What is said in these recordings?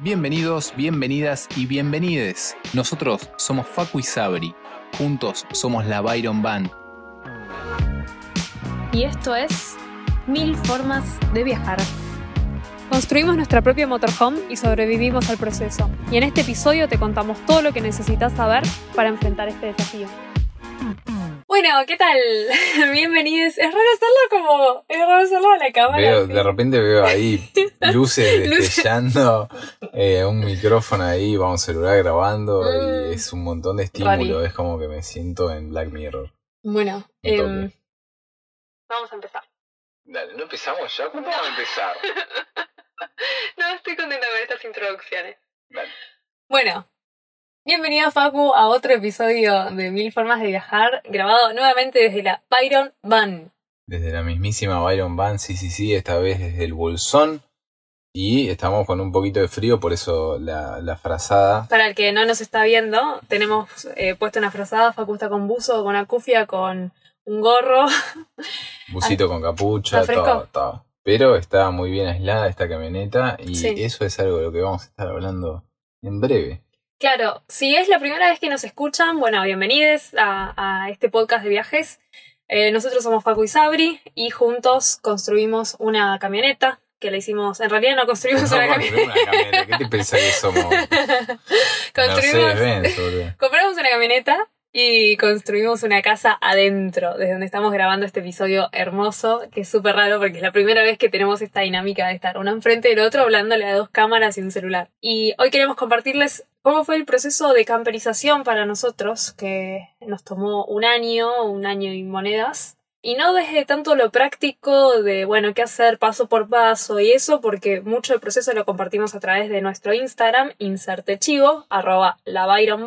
Bienvenidos, bienvenidas y bienvenides. Nosotros somos Facu y Sabri. Juntos somos la Byron Band. Y esto es Mil Formas de Viajar. Construimos nuestra propia motorhome y sobrevivimos al proceso. Y en este episodio te contamos todo lo que necesitas saber para enfrentar este desafío. Bueno, ¿qué tal? Bienvenidos. Es raro hacerlo como. Es raro hacerlo a la cámara. Veo, de repente veo ahí luces destellando, eh, un micrófono ahí, va un celular grabando Mm. y es un montón de estímulo. Rari. Es como que me siento en Black Mirror. Bueno, em, vamos a empezar. Dale, ¿no empezamos ya? ¿Cuándo vamos a empezar? No estoy contenta con estas introducciones. Dale. Bueno, bienvenido Facu a otro episodio de Mil Formas de Viajar, grabado nuevamente desde la Byron Van. Desde la mismísima Byron Van, sí, sí, sí, esta vez desde el Bolsón. Y estamos con un poquito de frío, por eso la, la frazada. Para el que no nos está viendo, tenemos eh, puesto una frazada, Facu está con buzo, con acufia, con un gorro. Busito con capucha, todo, todo. Pero está muy bien aislada esta camioneta y Sí. eso es algo de lo que vamos a estar hablando en breve. Claro, si es la primera vez que nos escuchan, bueno, bienvenidos a, a este podcast de viajes. Eh, nosotros somos Facu y Sabri y juntos construimos una camioneta que la hicimos, en realidad no construimos No, una camioneta. una camioneta. ¿Qué te pensás que somos? construimos, compramos una camioneta y construimos una casa adentro, desde donde estamos grabando este episodio hermoso, que es súper raro porque es la primera vez que tenemos esta dinámica de estar uno enfrente del otro hablándole a dos cámaras y un celular. Y hoy queremos compartirles cómo fue el proceso de camperización para nosotros, que nos tomó un año, un año y monedas. Y no desde tanto lo práctico de, bueno, qué hacer paso por paso y eso, porque mucho del proceso lo compartimos a través de nuestro Instagram, insertechivo, arroba la Byron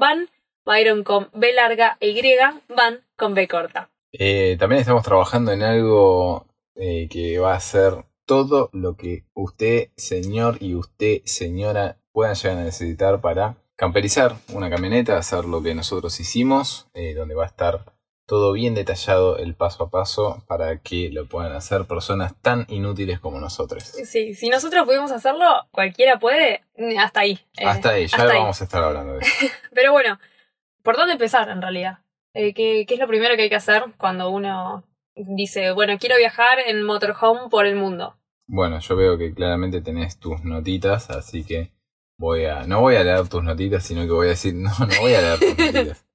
Byron con B larga Y, Van con B corta. Eh, también estamos trabajando en algo eh, que va a ser todo lo que usted, señor, y usted, señora, puedan llegar a necesitar para camperizar una camioneta, hacer lo que nosotros hicimos, eh, donde va a estar todo bien detallado el paso a paso para que lo puedan hacer personas tan inútiles como nosotros. Sí, si nosotros pudimos hacerlo, cualquiera puede, hasta ahí. Eh, Hasta ahí, ya hasta ahí. vamos a estar hablando de eso. Pero bueno, ¿por dónde empezar en realidad? Eh, ¿qué, qué es lo primero que hay que hacer cuando uno dice, bueno, quiero viajar en motorhome por el mundo? Bueno, yo veo que claramente tenés tus notitas, así que voy a. No voy a leer tus notitas, sino que voy a decir. No, no voy a leer tus notitas.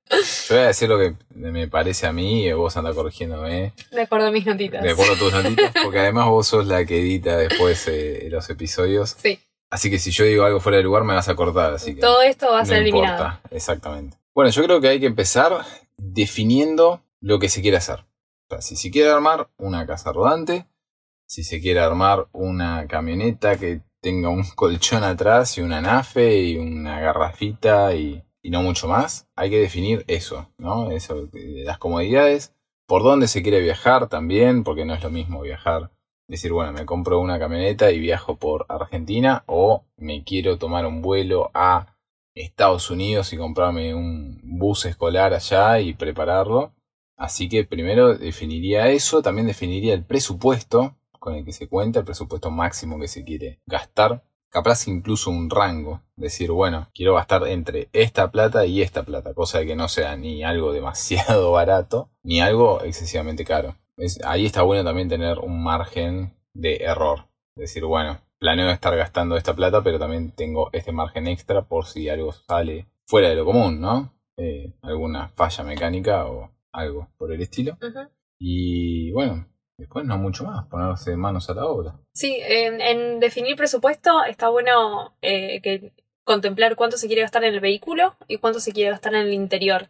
Yo voy a decir lo que me parece a mí y vos anda corrigiéndome De acuerdo a mis notitas. de acuerdo a tus notitas, porque además vos sos la que edita después eh, los episodios. Sí, Así que si yo digo algo fuera de lugar me vas a cortar, así que. todo esto va a no ser eliminado. importa, exactamente. Bueno, yo creo que hay que empezar definiendo lo que se quiere hacer. O sea, si se quiere armar una casa rodante, si se quiere armar una camioneta que tenga un colchón atrás y una nafe y una garrafita y, y no mucho más, hay que definir eso, ¿no? Eso, las comodidades, por dónde se quiere viajar también, porque no es lo mismo viajar decir, bueno, me compro una camioneta y viajo por Argentina o me quiero tomar un vuelo a Estados Unidos y comprarme un bus escolar allá y prepararlo. Así que primero definiría eso, también definiría el presupuesto con el que se cuenta, el presupuesto máximo que se quiere gastar. Capaz incluso un rango, decir, bueno, quiero gastar entre esta plata y esta plata, cosa de que no sea ni algo demasiado barato, ni algo excesivamente caro. Es- ahí está bueno también tener un margen de error. Decir, bueno, planeo estar gastando esta plata, pero también tengo este margen extra por si algo sale fuera de lo común, ¿no? Eh, alguna falla mecánica o algo por el estilo. Y bueno, después no mucho más, ponerse manos a la obra. Sí, en, definir presupuesto está bueno eh, que contemplar cuánto se quiere gastar en el vehículo y cuánto se quiere gastar en el interior.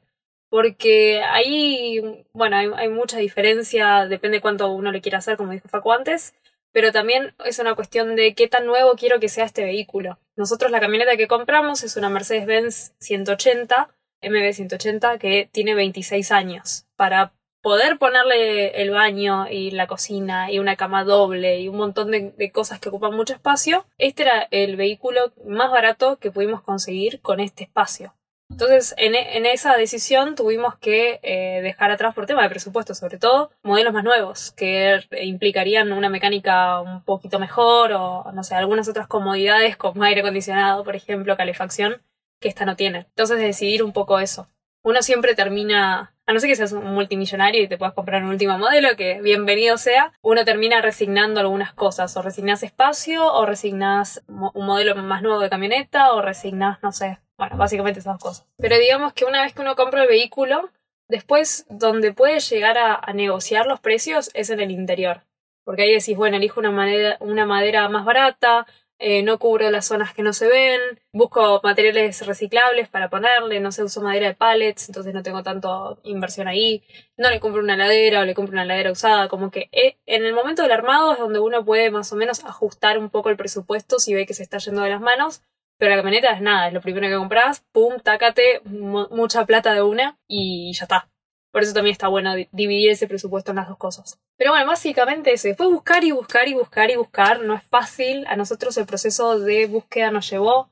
Porque ahí, bueno, hay, hay mucha diferencia, depende cuánto uno le quiera hacer, como dijo Facu antes, pero también es una cuestión de qué tan nuevo quiero que sea este vehículo. Nosotros la camioneta que compramos es una Mercedes-Benz 180, MB 180, que tiene 26 años. Para poder ponerle el baño y la cocina y una cama doble y un montón de, de cosas que ocupan mucho espacio, este era el vehículo más barato que pudimos conseguir con este espacio. Entonces, en, e- en esa decisión tuvimos que eh, dejar atrás, por tema de presupuesto sobre todo, modelos más nuevos, que implicarían una mecánica un poquito mejor o, no sé, algunas otras comodidades como aire acondicionado, por ejemplo, calefacción, que esta no tiene. Entonces, decidir un poco eso. Uno siempre termina, a no ser que seas un multimillonario y te puedas comprar un último modelo, que bienvenido sea, uno termina resignando algunas cosas. O resignás espacio, o resignás un modelo más nuevo de camioneta, o resignás, no sé, bueno, básicamente esas cosas. Pero digamos que una vez que uno compra el vehículo, después donde puede llegar a, a negociar los precios es en el interior. Porque ahí decís, bueno, elijo una una madera más barata, eh, no cubro las zonas que no se ven, busco materiales reciclables para ponerle, no sé, uso madera de pallets, entonces no tengo tanto inversión ahí, no le compro una heladera o le compro una heladera usada, como que eh, en el momento del armado es donde uno puede más o menos ajustar un poco el presupuesto si ve que se está yendo de las manos, pero la camioneta es nada, es lo primero que compras, pum, tácate, mu- mucha plata de una y ya está. Por eso también está bueno di- dividir ese presupuesto en las dos cosas. Pero bueno, básicamente eso. Después buscar y buscar y buscar y buscar. No es fácil. A nosotros el proceso de búsqueda nos llevó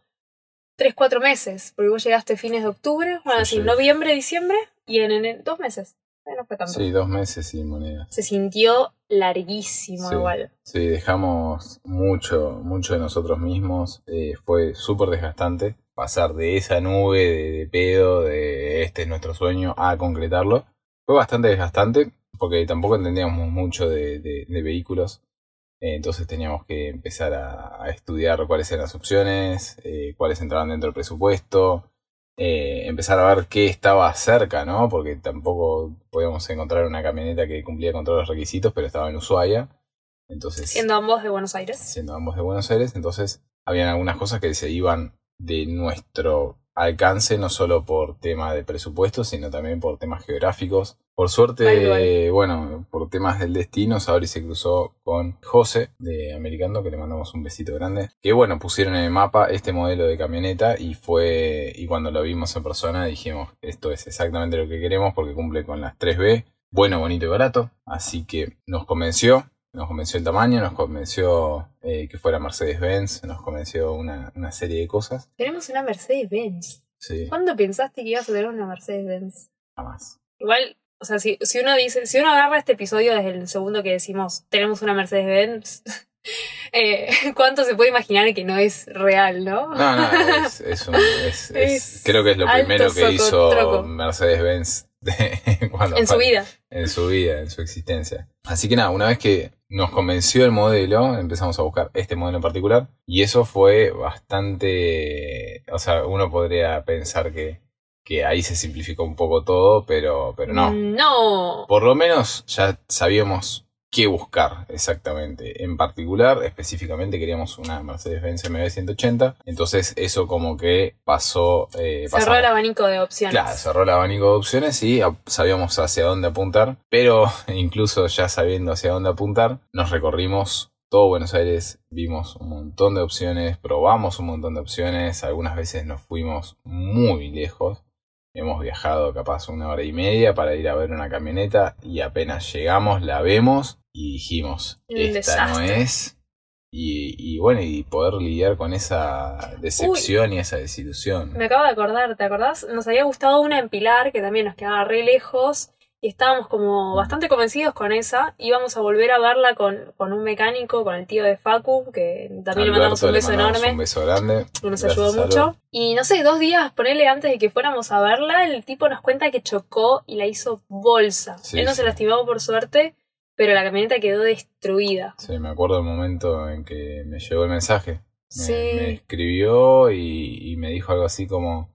3-4 meses. Porque vos llegaste fines de octubre, bueno, Sí, así, sí. noviembre, diciembre y en, en- dos meses. No fue tanto. Sí, dos meses y monedas. Se sintió larguísimo Sí. igual. Sí, dejamos mucho, mucho de nosotros mismos. Eh, fue súper desgastante pasar de esa nube de, de pedo, de este es nuestro sueño, a concretarlo. Fue bastante desgastante porque tampoco entendíamos mucho de, de- de vehículos. Eh, entonces teníamos que empezar a, a estudiar cuáles eran las opciones, eh, cuáles entraban dentro del presupuesto, eh, empezar a ver qué estaba cerca, ¿no? Porque tampoco podíamos encontrar una camioneta que cumplía con todos los requisitos, pero estaba en Ushuaia. Entonces, Siendo ambos de Buenos Aires. siendo ambos de Buenos Aires, entonces habían algunas cosas que se iban de nuestro alcance, no solo por tema de presupuesto, sino también por temas geográficos. Por suerte, bueno, por temas del destino, Sabri se cruzó con José de Americando, que le mandamos un besito grande. Que bueno, pusieron en el mapa este modelo de camioneta y fue, y cuando lo vimos en persona dijimos, esto es exactamente lo que queremos porque cumple con las 3B, bueno, bonito y barato. Así que nos convenció, nos convenció el tamaño, nos convenció eh, que fuera Mercedes-Benz, nos convenció una, una serie de cosas. Tenemos una Mercedes-Benz. Sí, ¿Cuándo pensaste que ibas a tener una Mercedes-Benz? jamás. Igual, o sea, si, si uno dice, si uno agarra este episodio desde el segundo que decimos, tenemos una Mercedes-Benz, eh, ¿cuánto se puede imaginar que no es real, no? No, no, es, es un- es- es- creo que es lo primero que hizo. Mercedes-Benz de- cuando en su vida. en su vida, en su existencia. Así que nada, una vez que nos convenció el modelo, empezamos a buscar este modelo en particular y eso fue bastante, o sea, uno podría pensar que, que ahí se simplificó un poco todo, pero, pero no. No. Por lo menos ya sabíamos qué buscar exactamente. En particular, específicamente queríamos una Mercedes-Benz MB 180. Entonces eso como que pasó... eh, Cerró pasamos- el abanico de opciones. Claro, cerró el abanico de opciones y sabíamos hacia dónde apuntar, pero incluso ya sabiendo hacia dónde apuntar, nos recorrimos todo Buenos Aires, vimos un montón de opciones, probamos un montón de opciones, algunas veces nos fuimos muy lejos, hemos viajado capaz una hora y media para ir a ver una camioneta y apenas llegamos la vemos y dijimos, Un esta no es. Y, y bueno, y poder lidiar con esa decepción y esa desilusión. Me acabo de acordar, ¿te acordás? Nos había gustado una en Pilar, que también nos quedaba re lejos, y estábamos como bastante convencidos con esa. Íbamos a volver a verla con, con un mecánico, con el tío de Facu, que también le mandamos Alberto, un beso mandamos enorme. Un beso grande. que nos Gracias, ayudó mucho. Y no sé, dos días, ponele antes de que fuéramos a verla, el tipo nos cuenta que chocó y la hizo bolsa. Sí, Él no sí. se lastimó por suerte, pero la camioneta quedó destruida. Sí, me acuerdo del momento en que me llegó el mensaje. Me, Sí. me escribió y, y me dijo algo así como: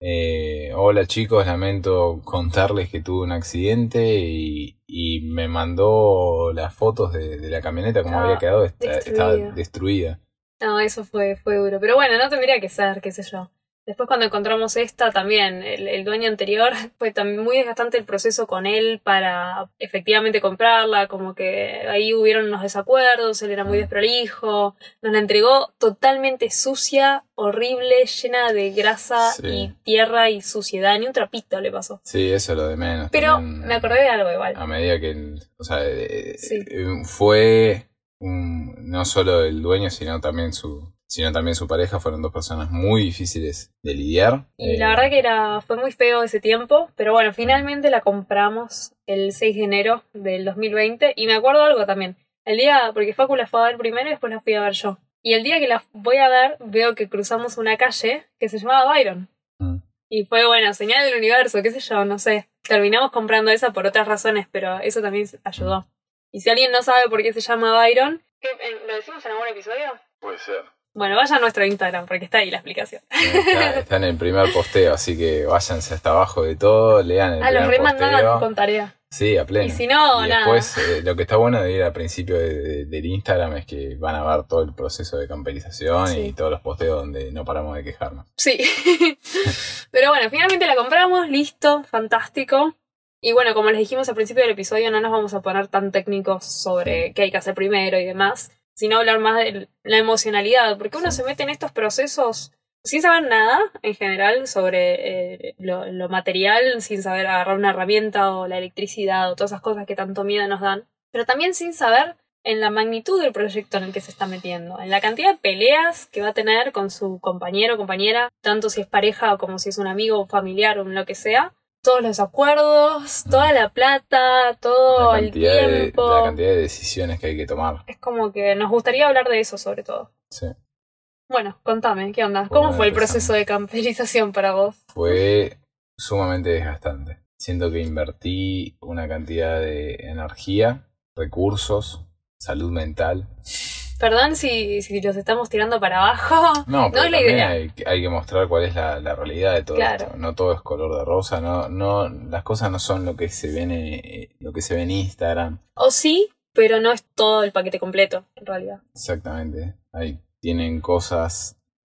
eh, Hola chicos, lamento contarles que tuve un accidente y, y me mandó las fotos de, de la camioneta como había quedado. Esta- destruida. Estaba destruida. No, eso fue, fue duro. Pero bueno, no tendría que ser, qué sé yo. Después cuando encontramos esta también, el, el dueño anterior, fue también muy desgastante el proceso con él para efectivamente comprarla, como que ahí hubieron unos desacuerdos, él era muy Mm. desprolijo, nos la entregó totalmente sucia, horrible, llena de grasa Sí. y tierra y suciedad, ni un trapito le pasó. Sí, eso es lo de menos. Pero también. me acordé de algo igual. a medida que o sea, eh, Sí. eh, fue un- no solo el dueño, sino también su, sino también su pareja, fueron dos personas muy difíciles de lidiar. Y Eh, la verdad que era, fue muy feo ese tiempo, pero bueno, finalmente la compramos el 6 de enero del 2020 y me acuerdo algo también. El día, porque Facu la fue a ver primero y después la fui a ver yo. Y el día que la voy a ver, veo que cruzamos una calle que se llamaba Byron. mm, Y fue, bueno, señal del universo, qué sé yo, no sé. Terminamos comprando esa por otras razones, pero eso también ayudó. Y si alguien no sabe por qué se llama Byron, ¿qué, en- ¿lo decimos en algún episodio? Puede ser. Bueno, vaya a nuestro Instagram, porque está ahí la explicación. Está, está en el primer posteo, así que váyanse hasta abajo de todo, lean el Ah, los primer remandaban posteo. con tarea. Sí, a pleno. Y si no, Y nada. después, eh, lo que está bueno de ir al principio de- de- del Instagram es que van a ver todo el proceso de camperización Sí. y todos los posteos donde no paramos de quejarnos. Sí. Pero bueno, finalmente la compramos, listo, fantástico. Y bueno, como les dijimos al principio del episodio, no nos vamos a poner tan técnicos sobre qué hay que hacer primero y demás, sino hablar más de la emocionalidad, porque uno se mete en estos procesos sin saber nada en general sobre eh, lo, lo material, sin saber agarrar una herramienta o la electricidad o todas esas cosas que tanto miedo nos dan, pero también sin saber en la magnitud del proyecto en el que se está metiendo, en la cantidad de peleas que va a tener con su compañero o compañera, tanto si es pareja o como si es un amigo o familiar o lo que sea, todos los acuerdos, toda la plata, todo la, el de, tiempo. la cantidad de decisiones que hay que tomar. Es como que nos gustaría hablar de eso sobre todo. Sí. Bueno, contame, ¿qué onda? ¿Cómo fue el proceso de camperización para vos? Fue sumamente desgastante. Siento que invertí una cantidad de energía, recursos, salud mental. Perdón si, si los estamos tirando para abajo. No, pero es la idea. hay, que- hay que mostrar cuál es la, la realidad de todo Claro. esto. No todo es color de rosa, no, no, las cosas no son lo que se ven, eh, lo que se ve en Instagram. O sí, pero no es todo el paquete completo, en realidad. Exactamente. Ahí tienen cosas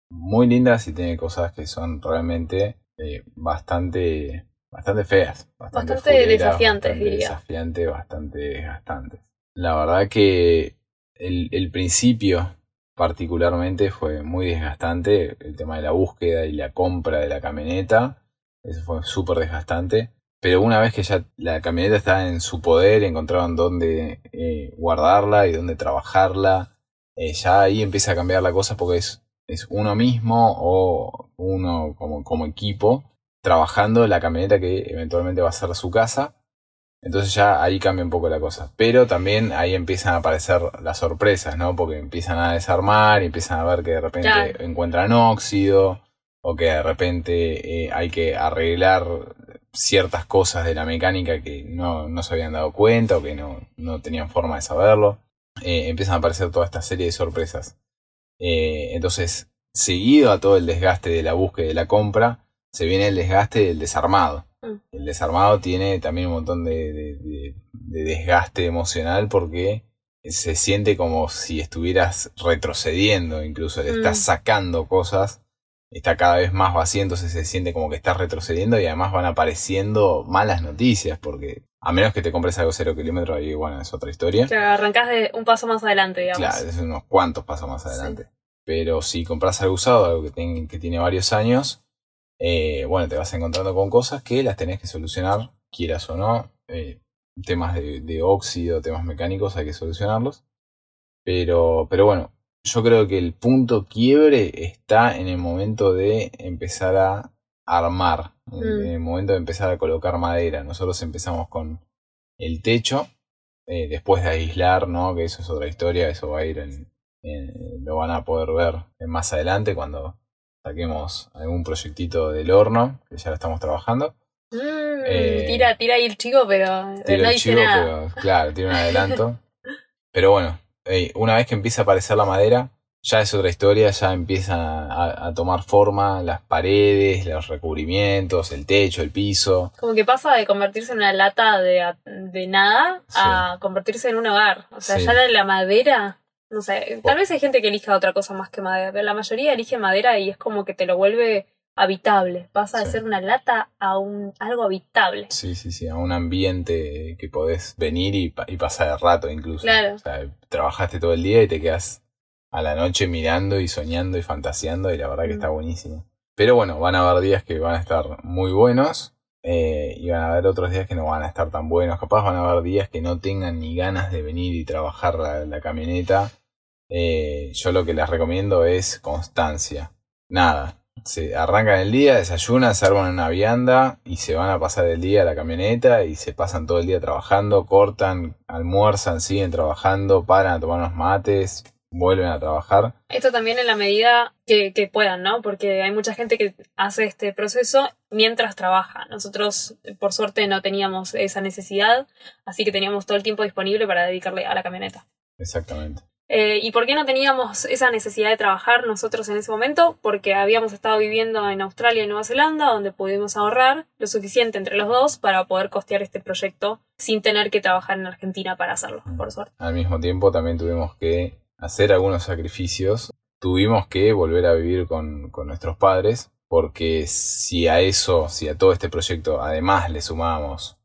muy lindas y tienen cosas que son realmente eh, bastante, bastante feas. Bastante, Bastante fuleras, desafiantes, bastante diría. Desafiantes, bastante desgastantes. La verdad que el, principio particularmente fue muy desgastante. El tema de la búsqueda y la compra de la camioneta. Eso fue súper desgastante. Pero una vez que ya la camioneta está en su poder, encontraron dónde eh, guardarla y dónde trabajarla, eh, ya ahí empieza a cambiar la cosa porque es, es uno mismo o uno como, como equipo trabajando la camioneta que eventualmente va a ser su casa. Entonces ya ahí cambia un poco la cosa. Pero también ahí empiezan a aparecer las sorpresas, ¿no? Porque empiezan a desarmar y empiezan a ver que de repente Claro. encuentran óxido o que de repente eh, hay que arreglar ciertas cosas de la mecánica que no, no se habían dado cuenta o que no, no tenían forma de saberlo. Eh, empiezan a aparecer toda esta serie de sorpresas. Eh, entonces, seguido a todo el desgaste de la búsqueda y de la compra, se viene el desgaste del desarmado. Mm. El desarmado tiene también un montón de, de- de- de desgaste emocional porque se siente como si estuvieras retrocediendo, incluso le Mm. estás sacando cosas, está cada vez más vacío, entonces se siente como que estás retrocediendo y además van apareciendo malas noticias porque a menos que te compres algo cero kilómetro, ahí bueno, es otra historia. O sea, arrancás de un paso más adelante, digamos. Claro, es unos cuantos pasos más Sí. adelante. Pero si compras algo usado, algo que, ten- que tiene varios años, eh, bueno, te vas encontrando con cosas que las tenés que solucionar, quieras o no. Eh, temas de, de óxido, temas mecánicos, hay que solucionarlos. Pero, pero bueno, yo creo que el punto quiebre está en el momento de empezar a armar, en, Mm. en el momento de empezar a colocar madera. Nosotros empezamos con el techo, eh, después de aislar, ¿no? Que eso es otra historia, eso va a ir en, en- lo van a poder ver más adelante cuando saquemos algún proyectito del horno, que ya lo estamos trabajando. Mm, Eh, tira, tira ahí el chico, pero Tiro no el dice chivo, nada. pero claro, tiene un adelanto. pero bueno, una vez que empieza a aparecer la madera, ya es otra historia, ya empiezan a, a tomar forma las paredes, los recubrimientos, el techo, el piso. Como que pasa de convertirse en una lata de, de nada a convertirse en un hogar. O sea, Sí. ya la, la madera, no sé, tal vez hay gente que elija otra cosa más que madera, pero la mayoría elige madera y es como que te lo vuelve habitable. Pasa de ser una lata a un algo habitable. Sí, sí, sí, a un ambiente que podés venir y, pa- y pasar el rato incluso. Claro. O sea, trabajaste todo el día y te quedas a la noche mirando y soñando y fantaseando y la verdad que Mm. está buenísimo. Pero bueno, van a haber días que van a estar muy buenos eh, y van a haber otros días que no van a estar tan buenos. Capaz van a haber días que no tengan ni ganas de venir y trabajar la, la camioneta Eh, yo lo que les recomiendo es constancia. Nada. Se arrancan el día, desayunan, se arman una vianda y se van a pasar el día a la camioneta y se pasan todo el día trabajando, cortan, almuerzan, siguen trabajando, paran a tomar unos mates, vuelven a trabajar. Esto también en la medida que, que, puedan, ¿no? Porque hay mucha gente que hace este proceso mientras trabaja. Nosotros, por suerte, no teníamos esa necesidad, así que teníamos todo el tiempo disponible para dedicarle a la camioneta. Exactamente. Eh, ¿Y por qué no teníamos esa necesidad de trabajar nosotros en ese momento? Porque habíamos estado viviendo en Australia y Nueva Zelanda, donde pudimos ahorrar lo suficiente entre los dos para poder costear este proyecto sin tener que trabajar en Argentina para hacerlo, por suerte. Al mismo tiempo también tuvimos que hacer algunos sacrificios. Tuvimos que volver a vivir con, con nuestros padres, porque si a eso, si a todo este proyecto además le sumábamos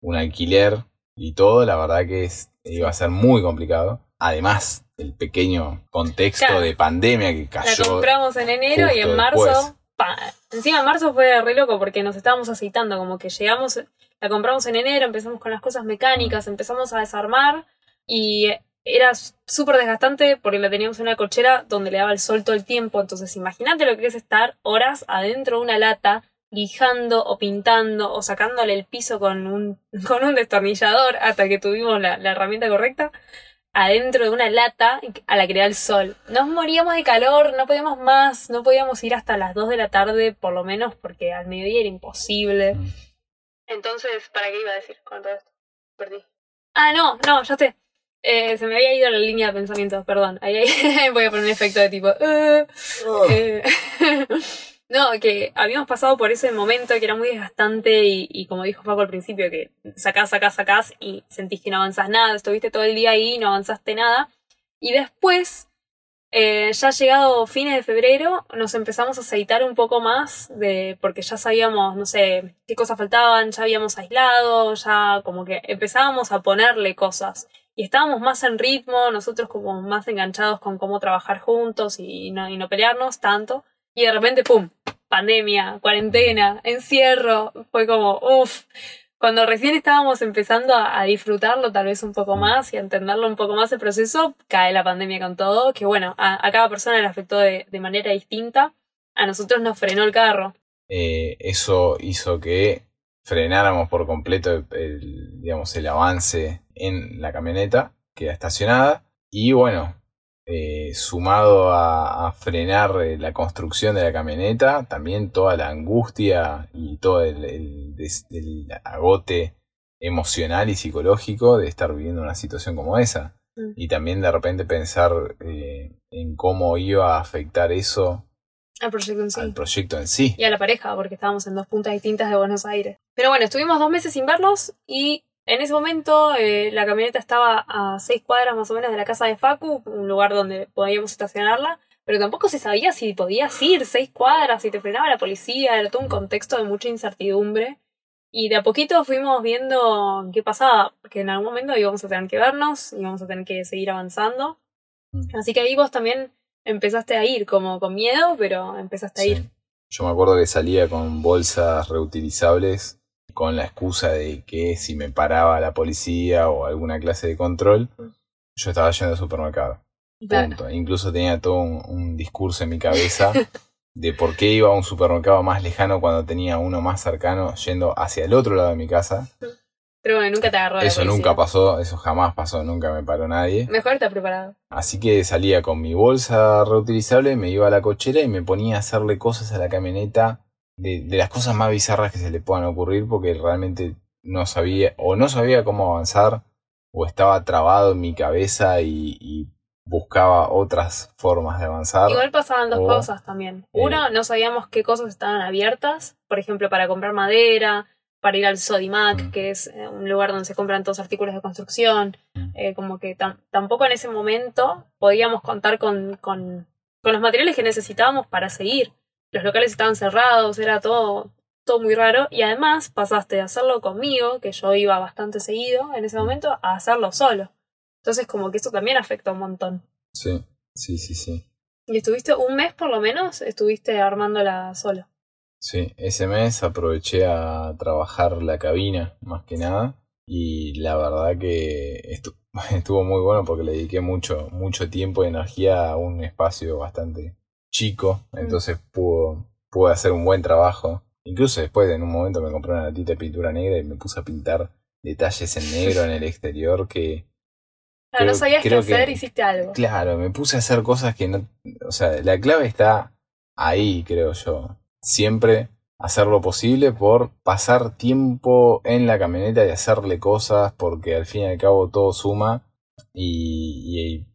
un alquiler y todo, la verdad que es, iba a ser muy complicado. Además, el pequeño contexto Claro. de pandemia que cayó. La compramos en enero y en marzo. pa, encima en marzo fue re loco porque nos estábamos aceitando, como que llegamos, la compramos en enero, empezamos con las cosas mecánicas, empezamos a desarmar y era súper desgastante porque la teníamos en una cochera donde le daba el sol todo el tiempo. Entonces, imagínate lo que es estar horas adentro de una lata, lijando o pintando o sacándole el piso con un, con un destornillador hasta que tuvimos la, la herramienta correcta adentro de una lata a la que le da el sol. Nos moríamos de calor, no podíamos más, no podíamos ir hasta las 2 de la tarde, por lo menos, porque al mediodía era imposible. Entonces, ¿para qué iba a decir con todo esto? Perdí. Ah, no, no, ya sé. Eh, se me había ido la línea de pensamiento, perdón. Ahí, ahí voy a poner un efecto de tipo... "Uh". Oh. Eh, no, que habíamos pasado por ese momento que era muy desgastante y, y como dijo Paco al principio, que sacás, sacás, sacás y sentís que no avanzás nada, estuviste todo el día ahí y no avanzaste nada. Y después, eh, ya llegado fines de febrero, nos empezamos a aceitar un poco más de, porque ya sabíamos, no sé, qué cosas faltaban, ya habíamos aislado, ya como que empezábamos a ponerle cosas. Y estábamos más en ritmo, nosotros como más enganchados con cómo trabajar juntos y no, y no pelearnos tanto. Y de repente, ¡pum! Pandemia, cuarentena, encierro. Fue como, uff. Cuando recién estábamos empezando a, a disfrutarlo tal vez un poco más y a entenderlo un poco más el proceso, cae la pandemia con todo, que bueno, a, a cada persona le afectó de, de manera distinta. A nosotros nos frenó el carro. Eh, eso hizo que frenáramos por completo el, digamos, el avance en la camioneta que era estacionada. Y bueno, eh, sumado a, a frenar eh, la construcción de la camioneta, también toda la angustia y todo el, el, des- el agote emocional y psicológico de estar viviendo una situación como esa. Mm. Y también de repente pensar eh, en cómo iba a afectar eso Al proyecto en sí. al proyecto en sí. y a la pareja, porque estábamos en dos puntas distintas de Buenos Aires. Pero bueno, estuvimos dos meses sin verlos y en ese momento eh, la camioneta estaba a seis cuadras más o menos de la casa de Facu, un lugar donde podíamos estacionarla, pero tampoco se sabía si podías ir seis cuadras, si te frenaba la policía, era todo un contexto de mucha incertidumbre. Y de a poquito fuimos viendo qué pasaba, porque en algún momento íbamos a tener que vernos, íbamos a tener que seguir avanzando. Mm. Así que ahí vos también empezaste a ir, como con miedo, pero empezaste a ir. Yo me acuerdo que salía con bolsas reutilizables con la excusa de que si me paraba la policía o alguna clase de control, yo estaba yendo al supermercado. Claro. Punto. Incluso tenía todo un, un discurso en mi cabeza de por qué iba a un supermercado más lejano cuando tenía uno más cercano yendo hacia el otro lado de mi casa. Pero bueno, nunca te agarró la Eso policía. nunca pasó, eso jamás pasó, nunca me paró nadie. Mejor estar preparado. Así que salía con mi bolsa reutilizable, me iba a la cochera y me ponía a hacerle cosas a la camioneta de, de las cosas más bizarras que se le puedan ocurrir porque realmente no sabía o no sabía cómo avanzar o estaba trabado en mi cabeza y, y buscaba otras formas de avanzar. Igual pasaban dos o, cosas también. eh, Uno, no sabíamos qué cosas estaban abiertas. Por ejemplo, para comprar madera, para ir al Sodimac, Mm. que es eh, un lugar donde se compran todos artículos de construcción. Mm. Eh, como que tam- tampoco en ese momento podíamos contar con, con, con los materiales que necesitábamos para seguir. Los locales estaban cerrados, era todo, todo muy raro. Y además pasaste de hacerlo conmigo, que yo iba bastante seguido en ese momento, a hacerlo solo. Entonces como que eso también afecta un montón. Sí, sí, sí, sí. ¿Y estuviste un mes por lo menos? Estuviste armándola solo. Sí, ese mes aproveché a trabajar la cabina más que nada y la verdad que estu- estuvo muy bueno porque le dediqué mucho, mucho tiempo y energía a un espacio bastante chico, entonces pudo, pude hacer un buen trabajo. Incluso después en un momento me compré una latita de pintura negra y me puse a pintar detalles en negro en el exterior que... Claro, no creo- sabías qué que- hacer, hiciste algo. Claro, me puse a hacer cosas que no... O sea, la clave está ahí, creo yo. Siempre hacer lo posible por pasar tiempo en la camioneta y hacerle cosas, porque al fin y al cabo todo suma y, y,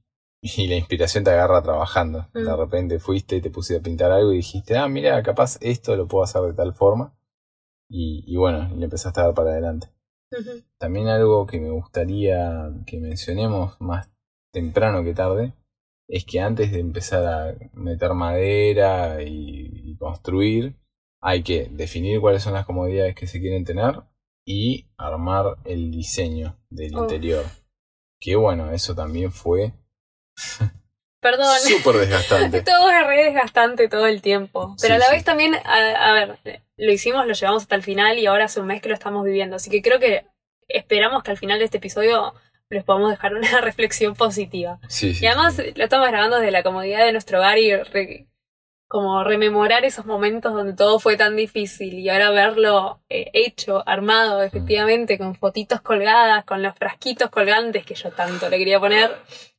y la inspiración te agarra trabajando. Mm. De repente fuiste y te pusiste a pintar algo y dijiste, ah, mira, capaz esto lo puedo hacer de tal forma. Y, y bueno, y le empezaste a dar para adelante. También algo que me gustaría que mencionemos más temprano que tarde es que antes de empezar a meter madera y, y construir, hay que definir cuáles son las comodidades que se quieren tener y armar el diseño del interior. Que bueno, eso también fue Perdón. súper desgastante. Todo es re desgastante todo el tiempo. Pero Sí, a la sí. vez también, a, a ver, lo hicimos, lo llevamos hasta el final y ahora hace un mes que lo estamos viviendo. Así que creo que esperamos que al final de este episodio les podamos dejar una reflexión positiva. Sí, sí, Y además sí. lo estamos grabando desde la comodidad de nuestro hogar y re- como rememorar esos momentos donde todo fue tan difícil y ahora verlo eh, hecho, armado, efectivamente, con fotitos colgadas, con los frasquitos colgantes que yo tanto le quería poner,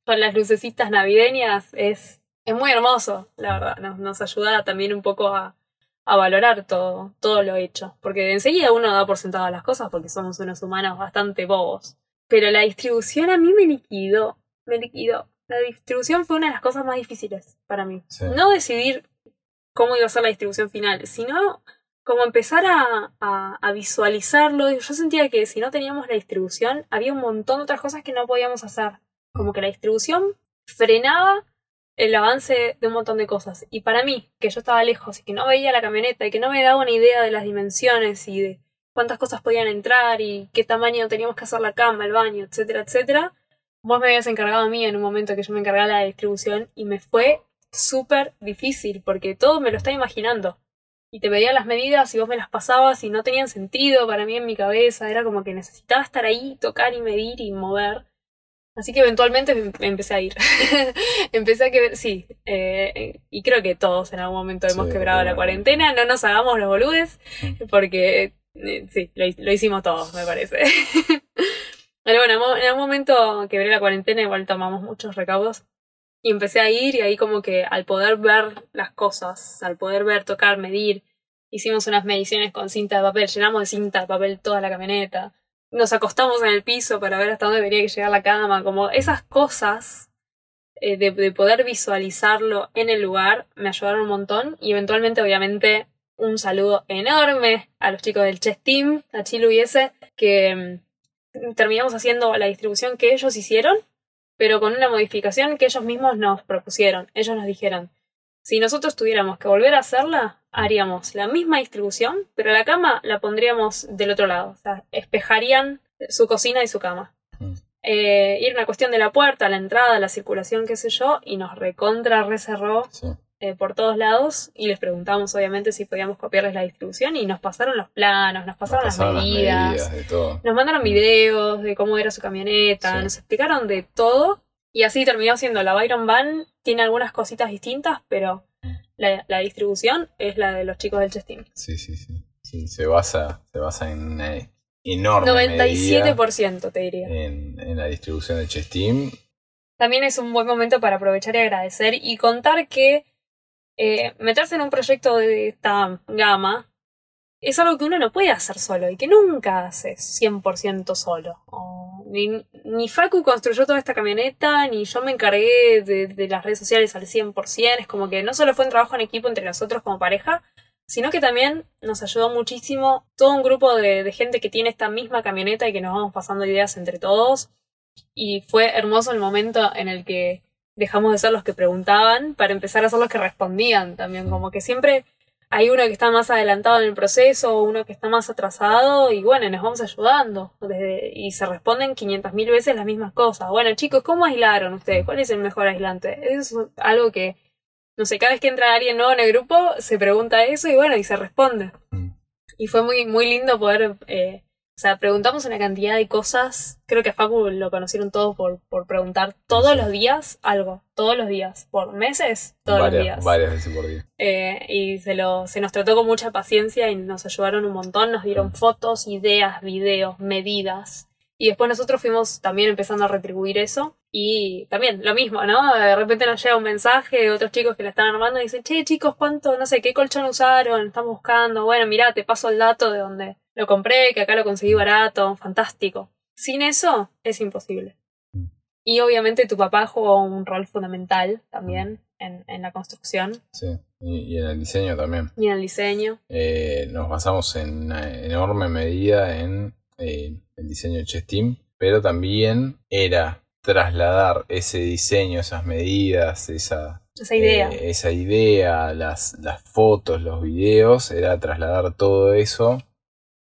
con las lucecitas navideñas, es, es muy hermoso, la verdad. Nos, nos ayuda también un poco a, a valorar todo, todo lo hecho. Porque enseguida uno da por sentado las cosas porque somos unos humanos bastante bobos. Pero la distribución a mí me liquidó, me liquidó. La distribución fue una de las cosas más difíciles para mí. Sí. No decidir cómo iba a ser la distribución final, sino como empezar a, a, a visualizarlo. Yo sentía que si no teníamos la distribución, había un montón de otras cosas que no podíamos hacer. Como que la distribución frenaba el avance de un montón de cosas. Y para mí, que yo estaba lejos y que no veía la camioneta y que no me daba una idea de las dimensiones y de cuántas cosas podían entrar y qué tamaño teníamos que hacer la cama, el baño, etcétera, etcétera, vos me habías encargado a mí en un momento que yo me encargaba de la distribución y me fue súper difícil porque todo me lo estaba imaginando. Y te pedía las medidas y vos me las pasabas y no tenían sentido para mí en mi cabeza. Era como que necesitaba estar ahí, tocar y medir y mover. Así que eventualmente me me empecé a ir. empecé a que sí. eh, y creo que todos en algún momento hemos Sí, quebrado la cuarentena. No nos hagamos los boludes. Porque eh, sí, lo, lo hicimos todos, me parece. Pero bueno, en algún momento quebré la cuarentena, igual tomamos muchos recaudos. Y empecé a ir y ahí como que al poder ver las cosas, al poder ver, tocar, medir, hicimos unas mediciones con cinta de papel, llenamos de cinta de papel toda la camioneta. Nos acostamos en el piso para ver hasta dónde tenía que llegar la cama, como esas cosas eh, de, de poder visualizarlo en el lugar me ayudaron un montón y eventualmente obviamente un saludo enorme a los chicos del Chess Team, a Chilu y ese, que mm, terminamos haciendo la distribución que ellos hicieron, pero con una modificación que ellos mismos nos propusieron. Ellos nos dijeron, si nosotros tuviéramos que volver a hacerla, haríamos la misma distribución, pero la cama la pondríamos del otro lado. O sea, espejarían su cocina y su cama. Mm. Eh, era una cuestión de la puerta, la entrada, la circulación, qué sé yo, y nos recontra recerró Sí. eh, por todos lados y les preguntamos obviamente si podíamos copiarles la distribución y nos pasaron los planos, nos pasaron, Nos pasaron las, medidas, de todo. nos mandaron videos de cómo era su camioneta, Sí. nos explicaron de todo y así terminó siendo la Byron Van, tiene algunas cositas distintas, pero la, la distribución es la de los chicos del Chestín. Sí, sí, sí. Sí, se basa, se basa en una enorme medida 97% te diría. en, en la distribución de Chestim. También es un buen momento para aprovechar y agradecer y contar que eh, meterse en un proyecto de esta gama es algo que uno no puede hacer solo y que nunca hace 100% solo. Ni, ni Facu construyó toda esta camioneta, ni yo me encargué de, las redes sociales al 100%. Es como que no solo fue un trabajo en equipo entre nosotros como pareja, sino que también nos ayudó muchísimo todo un grupo de gente que tiene esta misma camioneta y que nos vamos pasando ideas entre todos. Y fue hermoso el momento en el que dejamos de ser los que preguntaban para empezar a ser los que respondían también. Como que siempre hay uno que está más adelantado en el proceso, uno que está más atrasado, y bueno, nos vamos ayudando. Desde, y se responden 500.000 veces las mismas cosas. Bueno, chicos, ¿cómo aislaron ustedes? ¿Cuál es el mejor aislante? Es algo que, no sé, cada vez que entra alguien nuevo en el grupo, se pregunta eso y bueno, y se responde. Y fue muy, muy lindo poder eh, O sea, preguntamos una cantidad de cosas. Creo que a Facu lo conocieron todos por, por preguntar todos los días algo. Todos los días. Por meses, todos varias, los días. Varias veces por día. Eh, y se, lo, se nos trató con mucha paciencia y nos ayudaron un montón. Nos dieron Mm. fotos, ideas, videos, medidas. Y después nosotros fuimos también empezando a retribuir eso. Y también lo mismo, ¿no? De repente nos llega un mensaje de otros chicos que la están armando y dicen, che, chicos, ¿cuánto, no sé, qué colchón usaron? Estamos buscando. Bueno, mirá, te paso el dato de donde lo compré, que acá lo conseguí barato. Fantástico. Sin eso es imposible. Y obviamente tu papá jugó un rol fundamental también en, en la construcción Sí. Y, y en el diseño también. y en el diseño. Eh, nos basamos en una enorme medida en eh, el diseño de Chess Team, pero también era trasladar ese diseño, esas medidas, esa, Esa idea. eh, esa idea, las, las fotos, los videos, era trasladar todo eso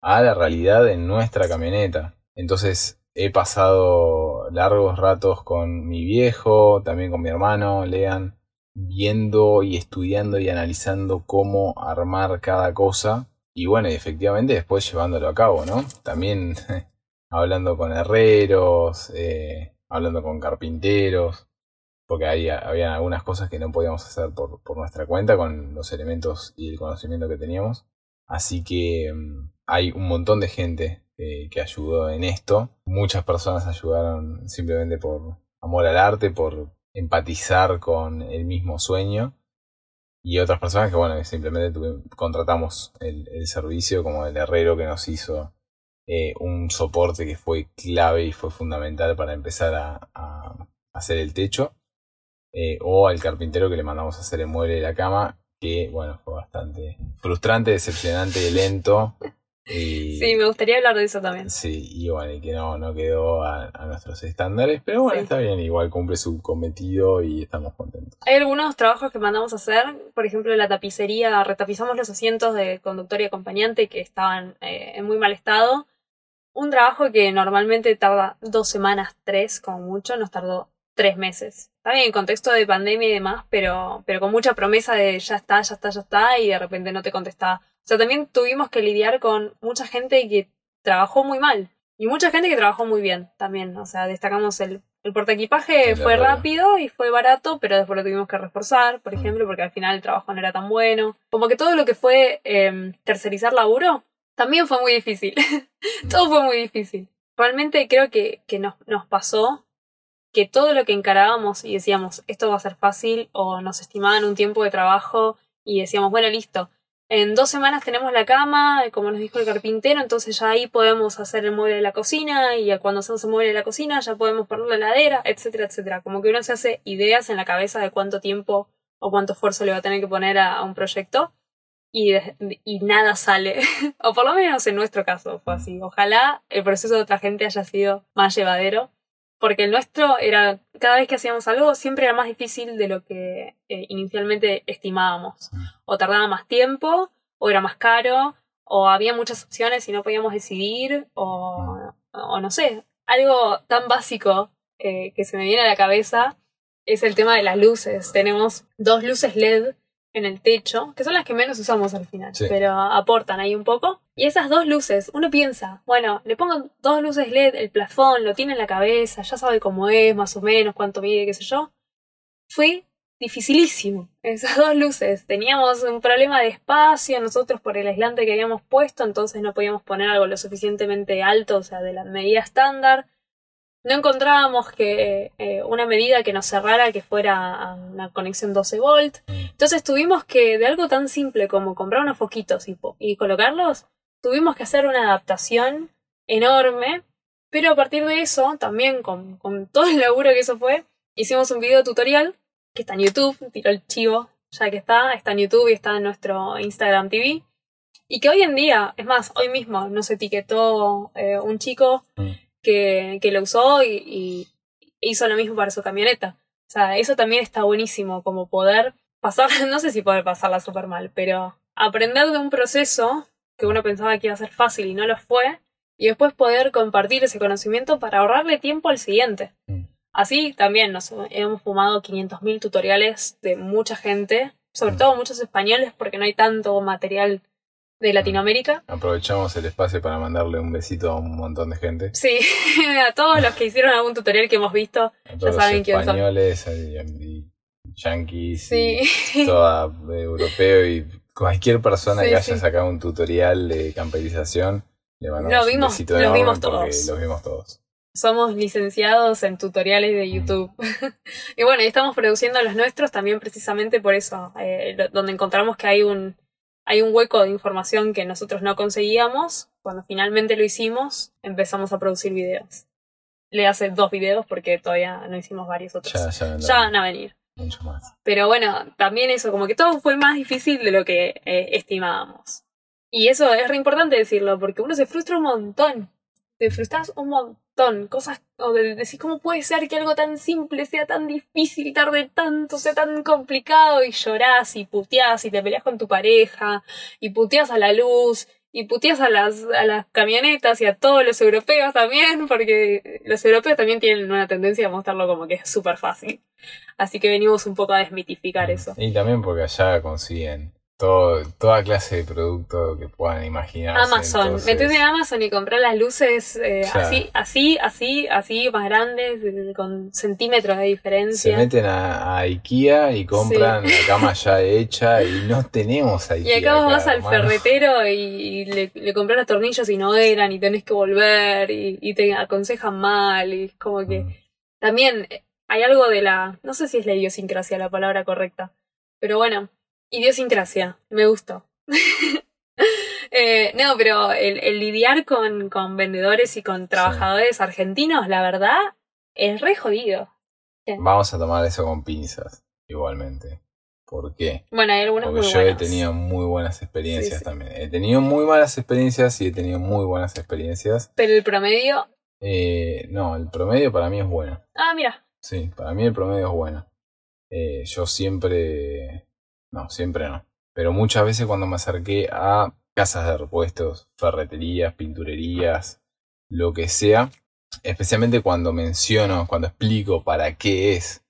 a la realidad en nuestra camioneta. Entonces he pasado largos ratos con mi viejo, también con mi hermano, Lean, viendo y estudiando y analizando cómo armar cada cosa. Y bueno, y efectivamente después llevándolo a cabo, ¿no? También hablando con herreros, eh, hablando con carpinteros, porque ahí había algunas cosas que no podíamos hacer por, por nuestra cuenta con los elementos y el conocimiento que teníamos. Así que mm, hay un montón de gente eh, que ayudó en esto. Muchas personas ayudaron simplemente por amor al arte, por empatizar con el mismo sueño. Y otras personas que, bueno, simplemente contratamos el, el servicio, como el herrero que nos hizo eh, un soporte que fue clave y fue fundamental para empezar a, a hacer el techo. Eh, o al carpintero que le mandamos a hacer el mueble de la cama, que, bueno, fue bastante frustrante, decepcionante, lento. Y, Sí, me gustaría hablar de eso también. Sí, y bueno, y que no, no quedó a, a nuestros estándares, pero bueno, Sí. está bien, igual cumple su cometido y estamos contentos. Hay algunos trabajos que mandamos a hacer, por ejemplo, la tapicería, retapizamos los asientos de conductor y acompañante que estaban eh, en muy mal estado. Un trabajo que normalmente tarda dos semanas, tres como mucho, nos tardó tres meses. Está bien, en contexto de pandemia y demás, pero, pero con mucha promesa de ya está, ya está, ya está, y de repente no te contestaba. O sea, también tuvimos que lidiar con mucha gente que trabajó muy mal y mucha gente que trabajó muy bien también. O sea, destacamos el, el portaequipaje, fue herrero. rápido y fue barato, pero después lo tuvimos que reforzar, por ejemplo, porque al final el trabajo no era tan bueno. Como que todo lo que fue eh, tercerizar laburo también fue muy difícil. todo fue muy difícil. Realmente creo que, que nos, nos pasó que todo lo que encarábamos y decíamos esto va a ser fácil o nos estimaban un tiempo de trabajo y decíamos bueno listo en dos semanas tenemos la cama como nos dijo el carpintero entonces ya ahí podemos hacer el mueble de la cocina y cuando hacemos el mueble de la cocina ya podemos poner la heladera etcétera etcétera como que uno se hace ideas en la cabeza de cuánto tiempo o cuánto esfuerzo le va a tener que poner a un proyecto y, y nada sale o por lo menos en nuestro caso fue así ojalá el proceso de otra gente haya sido más llevadero porque el nuestro era, cada vez que hacíamos algo, siempre era más difícil de lo que eh, inicialmente estimábamos. O tardaba más tiempo, o era más caro, o había muchas opciones y no podíamos decidir, o, o no sé, algo tan básico eh, que se me viene a la cabeza es el tema de las luces. Tenemos dos luces LED en el techo, que son las que menos usamos al final, Sí. pero aportan ahí un poco. Y esas dos luces, uno piensa, bueno, le pongo dos luces LED, el plafón, lo tiene en la cabeza, ya sabe cómo es, más o menos, cuánto mide, qué sé yo. Fue dificilísimo. Esas dos luces. Teníamos un problema de espacio nosotros por el aislante que habíamos puesto, entonces no podíamos poner algo lo suficientemente alto, o sea, de la medida estándar. No encontrábamos que eh, una medida que nos cerrara que fuera una conexión 12 volt. Entonces tuvimos que, de algo tan simple como comprar unos foquitos y, colocarlos, tuvimos que hacer una adaptación enorme. Pero a partir de eso, también con, con todo el laburo que eso fue, hicimos un video tutorial que está en YouTube, tiró el chivo, ya que está, está en YouTube y está en nuestro Instagram TV. Y que hoy en día, es más, hoy mismo nos etiquetó eh, un chico. Que, que lo usó y, y hizo lo mismo para su camioneta. O sea, eso también está buenísimo, como poder pasar, no sé si poder pasarla súper mal, pero aprender de un proceso que uno pensaba que iba a ser fácil y no lo fue, y después poder compartir ese conocimiento para ahorrarle tiempo al siguiente. Mm. Así también nos hemos fumado 500.000 tutoriales de mucha gente, sobre Mm. todo muchos españoles porque no hay tanto material de Latinoamérica. Aprovechamos el espacio para mandarle un besito a un montón de gente. Sí, a todos los que hicieron algún tutorial que hemos visto. A todos saben los quiénes son. españoles, y, y yanquis, Sí. y toda europeo y cualquier persona Sí, que haya sí. sacado un tutorial de camperización, le mandamos Lo vimos- un besito todos. los vimos todos. Somos licenciados en tutoriales de YouTube. y bueno, y estamos produciendo los nuestros también precisamente por eso, eh, donde encontramos que hay un, hay un hueco de información que nosotros no conseguíamos. Cuando finalmente lo hicimos, empezamos a producir videos. Le hace dos videos porque todavía no hicimos varios otros. Ya, ya, van a venir. mucho más. Pero bueno, también eso, como que todo fue más difícil de lo que eh, estimábamos. Y eso es re importante decirlo, porque uno se frustra un montón. Te frustras un montón. Cosas, o de decir, ¿cómo puede ser que algo tan simple sea tan difícil, tarde tanto, sea tan complicado? Y llorás y puteás y te peleas con tu pareja, y puteás a la luz, y puteás a las, a las camionetas y a todos los europeos también, porque los europeos también tienen una tendencia a mostrarlo como que es súper fácil. Así que venimos un poco a desmitificar eso. Y también porque allá consiguen todo, toda clase de producto que puedan imaginar. Amazon. Metete en Amazon y comprar las luces eh, Claro. así, así, así, así, más grandes, con centímetros de Se diferencia. meten a, a Ikea y compran la cama ya hecha y no tenemos a Y Ikea. acá vos vas al hermano. ferretero y, y le, le compras los tornillos y no eran y tenés que volver y, y te aconsejan mal y es como que Mm. también eh, hay algo de la, no sé si es la idiosincrasia la palabra correcta, pero bueno, idiosincrasia, me gustó. Eh, no, pero el, el lidiar con, con vendedores y con trabajadores argentinos, la verdad, es re jodido. Vamos a tomar eso con pinzas, igualmente. ¿Por qué? Bueno, hay algunos Porque muy yo he tenido muy buenas experiencias sí. también. He tenido muy malas experiencias y he tenido muy buenas experiencias. Pero el promedio, Eh, no, el promedio para mí es bueno. ah, mira, Sí, para mí el promedio es bueno. Eh, yo siempre... No, siempre no. Pero muchas veces cuando me acerqué a casas de repuestos, ferreterías, pinturerías, lo que sea, especialmente cuando menciono, cuando explico para qué es,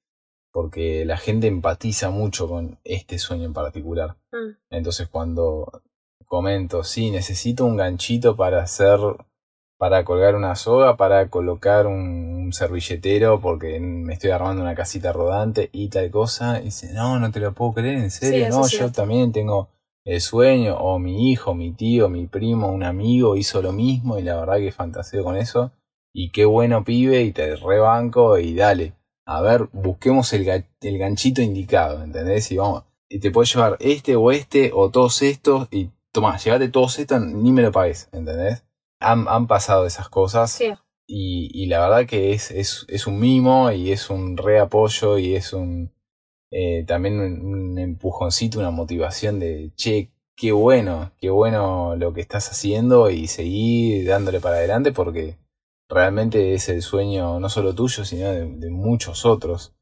porque la gente empatiza mucho con este sueño en particular. Mm. Entonces cuando comento, sí, necesito un ganchito para hacer, para colgar una soga, para colocar un, un servilletero, porque me estoy armando una casita rodante y tal cosa, y dice, no, no te lo puedo creer, en serio, no, yo también tengo el sueño, o mi hijo, mi tío, mi primo, un amigo hizo lo mismo, y la verdad que fantaseo con eso, y qué bueno pibe, y te rebanco, y dale. A ver, busquemos el, ga- el ganchito indicado, ¿entendés? Y vamos, y te puedes llevar este o este o todos estos y tomá, llévate todos estos, ni me lo pagues, ¿entendés? Han, han pasado esas cosas sí, y, y la verdad que es, es, es un mimo y es un reapoyo y es un eh, también un, un empujoncito, una motivación de che, qué bueno, qué bueno lo que estás haciendo y seguir dándole para adelante porque realmente es el sueño no solo tuyo, sino de, de muchos otros.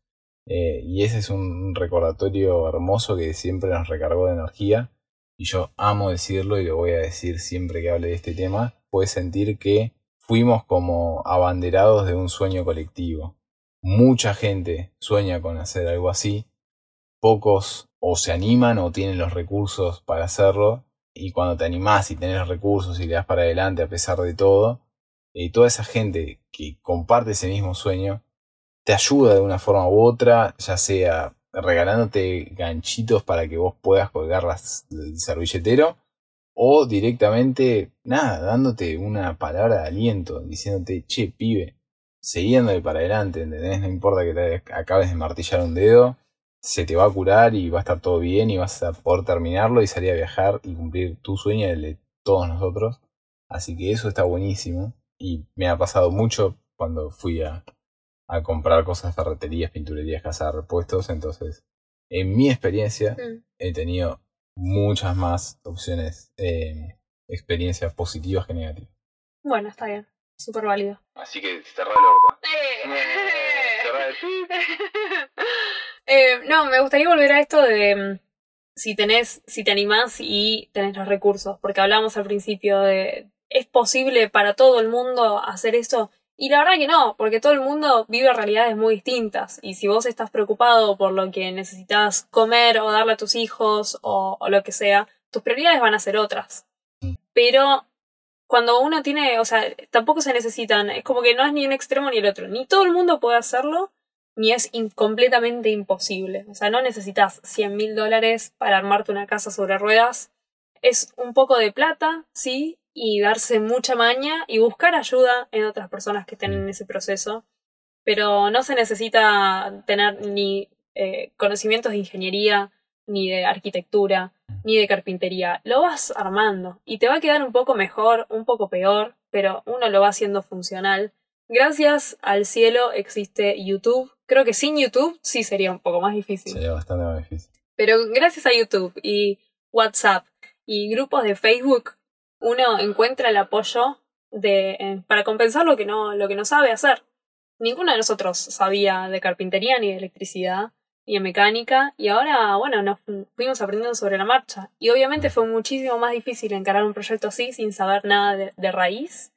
Eh, y ese es un recordatorio hermoso que siempre nos recargó de energía. Y yo amo decirlo y lo voy a decir siempre que hable de este tema. Puedes sentir que fuimos como abanderados de un sueño colectivo. Mucha gente sueña con hacer algo así. Pocos o se animan o tienen los recursos para hacerlo. Y cuando te animás y tenés recursos y le das para adelante a pesar de todo, eh, toda esa gente que comparte ese mismo sueño te ayuda de una forma u otra, ya sea regalándote ganchitos para que vos puedas colgar las, el servilletero o directamente, nada, dándote una palabra de aliento, diciéndote, che, pibe, siguiéndole para adelante, ¿entendés? No importa que te acabes de martillar un dedo, se te va a curar y va a estar todo bien y vas a poder terminarlo y salir a viajar y cumplir tu sueño y el de todos nosotros. Así que eso está buenísimo y me ha pasado mucho cuando fui a, a comprar cosas, ferreterías, pinturerías, casas de repuestos. Entonces, en mi experiencia, Mm. he tenido muchas más opciones, eh, experiencias positivas que negativas. Bueno, está bien, súper válido. Así que cerrá el orto. Eh, no, me gustaría volver a esto de mm, si tenés, si te animás y tenés los recursos, porque hablamos al principio de ¿es posible para todo el mundo hacer eso? Y la verdad que no, porque todo el mundo vive realidades muy distintas. Y si vos estás preocupado por lo que necesitas comer o darle a tus hijos o, lo que sea, tus prioridades van a ser otras. pero cuando uno tiene, o sea, tampoco se necesitan, es como que no es ni un extremo ni el otro, ni todo el mundo puede hacerlo, ni es completamente imposible. O sea, no necesitas 100 mil dólares para armarte una casa sobre ruedas. Es un poco de plata, sí, y darse mucha maña y buscar ayuda en otras personas que estén en ese proceso. Pero no se necesita tener ni eh, conocimientos de ingeniería, ni de arquitectura, ni de carpintería. Lo vas armando y te va a quedar un poco mejor, un poco peor, pero uno lo va haciendo funcional. Gracias al cielo existe YouTube. Creo que sin YouTube sí sería un poco más difícil. Sería bastante más difícil. Pero gracias a YouTube y WhatsApp y grupos de Facebook, uno encuentra el apoyo de, eh, para compensar lo que, no, lo que no sabe hacer. Ninguno de nosotros sabía de carpintería ni de electricidad y en mecánica y ahora, bueno, nos fuimos aprendiendo sobre la marcha. Y obviamente fue muchísimo más difícil encarar un proyecto así sin saber nada de, raíz,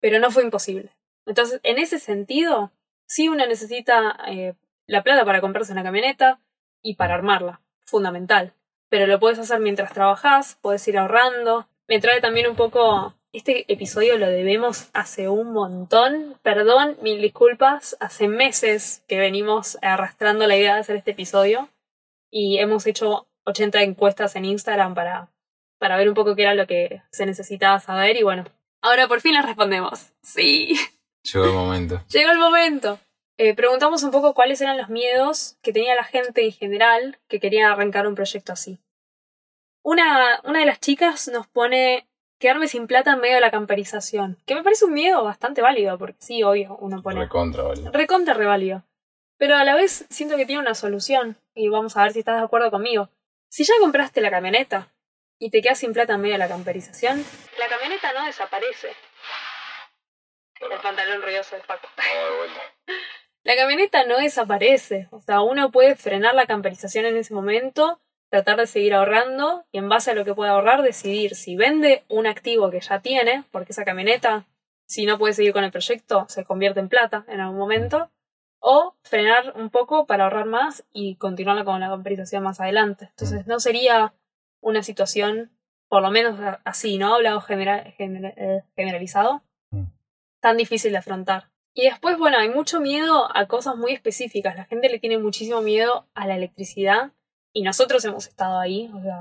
pero no fue imposible. Entonces, en ese sentido, sí uno necesita eh, la plata para comprarse una camioneta y para armarla, fundamental. Pero lo puedes hacer mientras trabajas, puedes ir ahorrando. Me trae también un poco este episodio lo debemos hace un montón. Perdón, mil disculpas. Hace meses que venimos arrastrando la idea de hacer este episodio. Y hemos hecho 80 encuestas en Instagram para, para ver un poco qué era lo que se necesitaba saber. Y bueno, ahora por fin les respondemos. Sí. Llegó el momento. Llegó el momento. Eh, preguntamos un poco cuáles eran los miedos que tenía la gente en general que quería arrancar un proyecto así. Una, una de las chicas nos pone quedarme sin plata en medio de la camperización. Que me parece un miedo bastante válido, porque sí, obvio, uno pone. Recontra válido. Recontra reválido. Pero a la vez siento que tiene una solución. Y vamos a ver si estás de acuerdo conmigo. Si ya compraste la camioneta y te quedas sin plata en medio de la camperización, la camioneta no desaparece. El pantalón ruidoso de Paco. La camioneta no desaparece. O sea, uno puede frenar la camperización en ese momento tratar de seguir ahorrando y en base a lo que pueda ahorrar decidir si vende un activo que ya tiene, porque esa camioneta, si no puede seguir con el proyecto, se convierte en plata en algún momento, o frenar un poco para ahorrar más y continuarla con la compensación más adelante. Entonces no sería una situación, por lo menos así, ¿no? Hablado general, eh, generalizado, mm. tan difícil de afrontar. Y después, bueno, hay mucho miedo a cosas muy específicas. La gente le tiene muchísimo miedo a la electricidad y nosotros hemos estado ahí, o sea,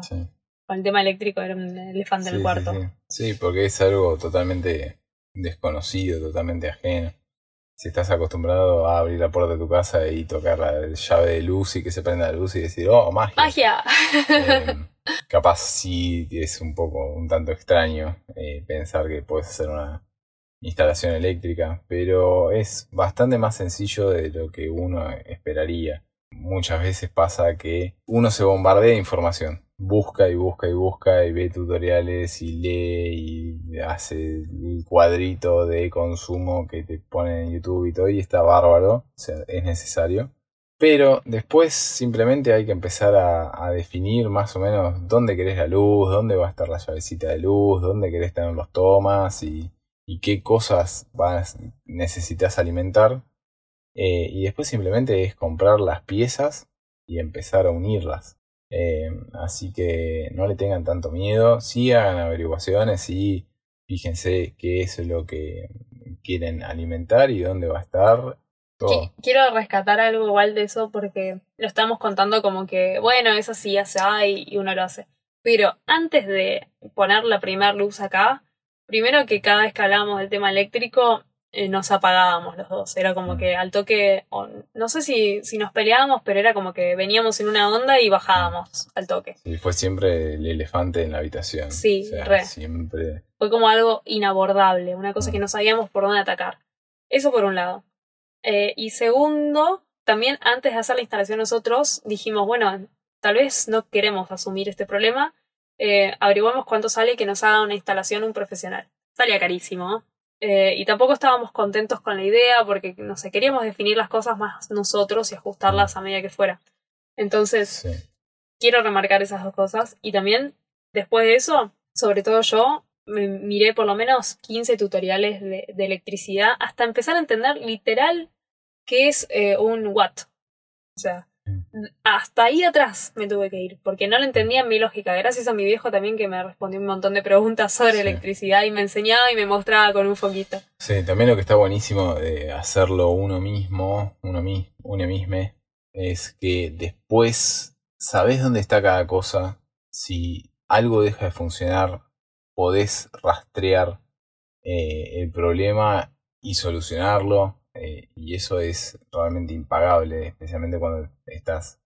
con el tema eléctrico era un elefante en el cuarto. Sí, porque es algo totalmente desconocido, totalmente ajeno. Si estás acostumbrado a abrir la puerta de tu casa y tocar la llave de luz y que se prenda la luz y decir, oh, magia. Magia. Em, capaz sí es un poco, un tanto extraño eh, pensar que puedes hacer una instalación eléctrica, pero es bastante más sencillo de lo que uno esperaría muchas veces pasa que uno se bombardea de información. Busca y busca y busca y ve tutoriales y lee y hace el cuadrito de consumo que te ponen en YouTube y todo y está bárbaro, o sea, es necesario. Pero después simplemente hay que empezar a, definir más o menos dónde querés la luz, dónde va a estar la llavecita de luz, dónde querés tener los tomas y, y qué cosas vas, necesitas alimentar eh, y después simplemente es comprar las piezas y empezar a unirlas. Eh, así que no le tengan tanto miedo, sí hagan averiguaciones, sí fíjense qué es lo que quieren alimentar y dónde va a estar. Todo. Quiero rescatar algo igual de eso porque lo estamos contando como que, bueno, eso sí ya se hay y uno lo hace. Pero antes de poner la primera luz acá, primero que cada vez que hablamos del tema eléctrico, eh, nos apagábamos los dos. Era como que al toque, no sé si, si nos peleábamos, pero era como que veníamos en una onda y bajábamos al toque. Y fue siempre el elefante en la habitación. Sí, Siempre. Fue como algo inabordable, una cosa que mm. no sabíamos por dónde atacar. Eso por un lado. Eh, y segundo, también antes de hacer la instalación nosotros dijimos, bueno, tal vez no queremos asumir este problema. Eh, averiguamos cuánto sale que nos haga una instalación un profesional. Salía carísimo, eh, y tampoco estábamos contentos con la idea porque, no sé, queríamos definir las cosas más nosotros y ajustarlas a medida que fuera. Entonces, quiero remarcar esas dos cosas. Y también, después de eso, sobre todo yo, me miré por lo menos 15 tutoriales de, electricidad hasta empezar a entender literal qué es eh, un watt. O sea, hasta ahí atrás me tuve que ir, porque no lo entendía en mi lógica. Gracias a mi viejo también que me respondió un montón de preguntas sobre Sí. electricidad y me enseñaba y me mostraba con un foquito. Sí, también lo que está buenísimo de hacerlo uno mismo, uno, mi- uno mismo, es que después sabes dónde está cada cosa. Si algo deja de funcionar, podés rastrear eh, el problema y solucionarlo. Eh, y eso es realmente impagable, especialmente cuando estás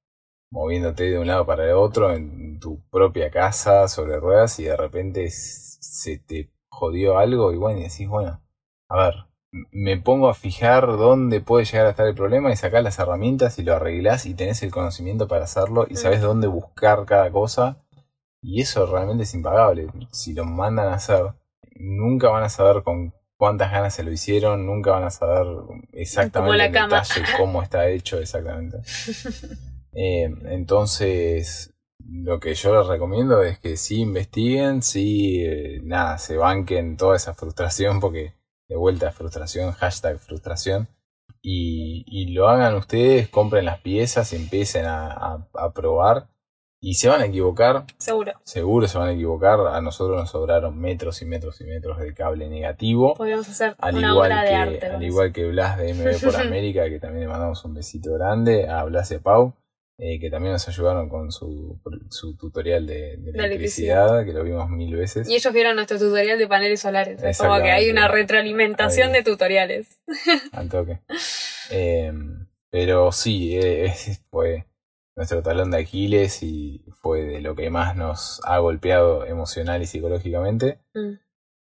moviéndote de un lado para el otro en tu propia casa sobre ruedas y de repente se te jodió algo y bueno, y decís, bueno, a ver, me pongo a fijar dónde puede llegar a estar el problema y sacás las herramientas y lo arreglás y tenés el conocimiento para hacerlo y sabes dónde buscar cada cosa y eso realmente es impagable. Si lo mandan a hacer, nunca van a saber con cuántas ganas se lo hicieron, nunca van a saber exactamente en detalle cómo está hecho exactamente. Eh, entonces, lo que yo les recomiendo es que sí investiguen, sí, eh, nada, se banquen toda esa frustración, porque de vuelta frustración, hashtag frustración, y, y lo hagan ustedes, compren las piezas y empiecen a, a- a probar, y se van a equivocar, Seguro. seguro se van a equivocar, a nosotros nos sobraron metros y metros y metros de cable negativo. Podríamos hacer Al una igual, obra de que, arte. al igual que Blas de MB por América, que también le mandamos un besito grande, a Blas y a Pau, eh, que también nos ayudaron con su, su tutorial de, de De electricidad, que lo vimos mil veces. Y ellos vieron nuestro tutorial de paneles solares. Es como que hay una retroalimentación Ahí. de tutoriales. al toque. Eh, pero sí, eh, fue nuestro talón de Aquiles y fue de lo que más nos ha golpeado emocional y psicológicamente. Mm.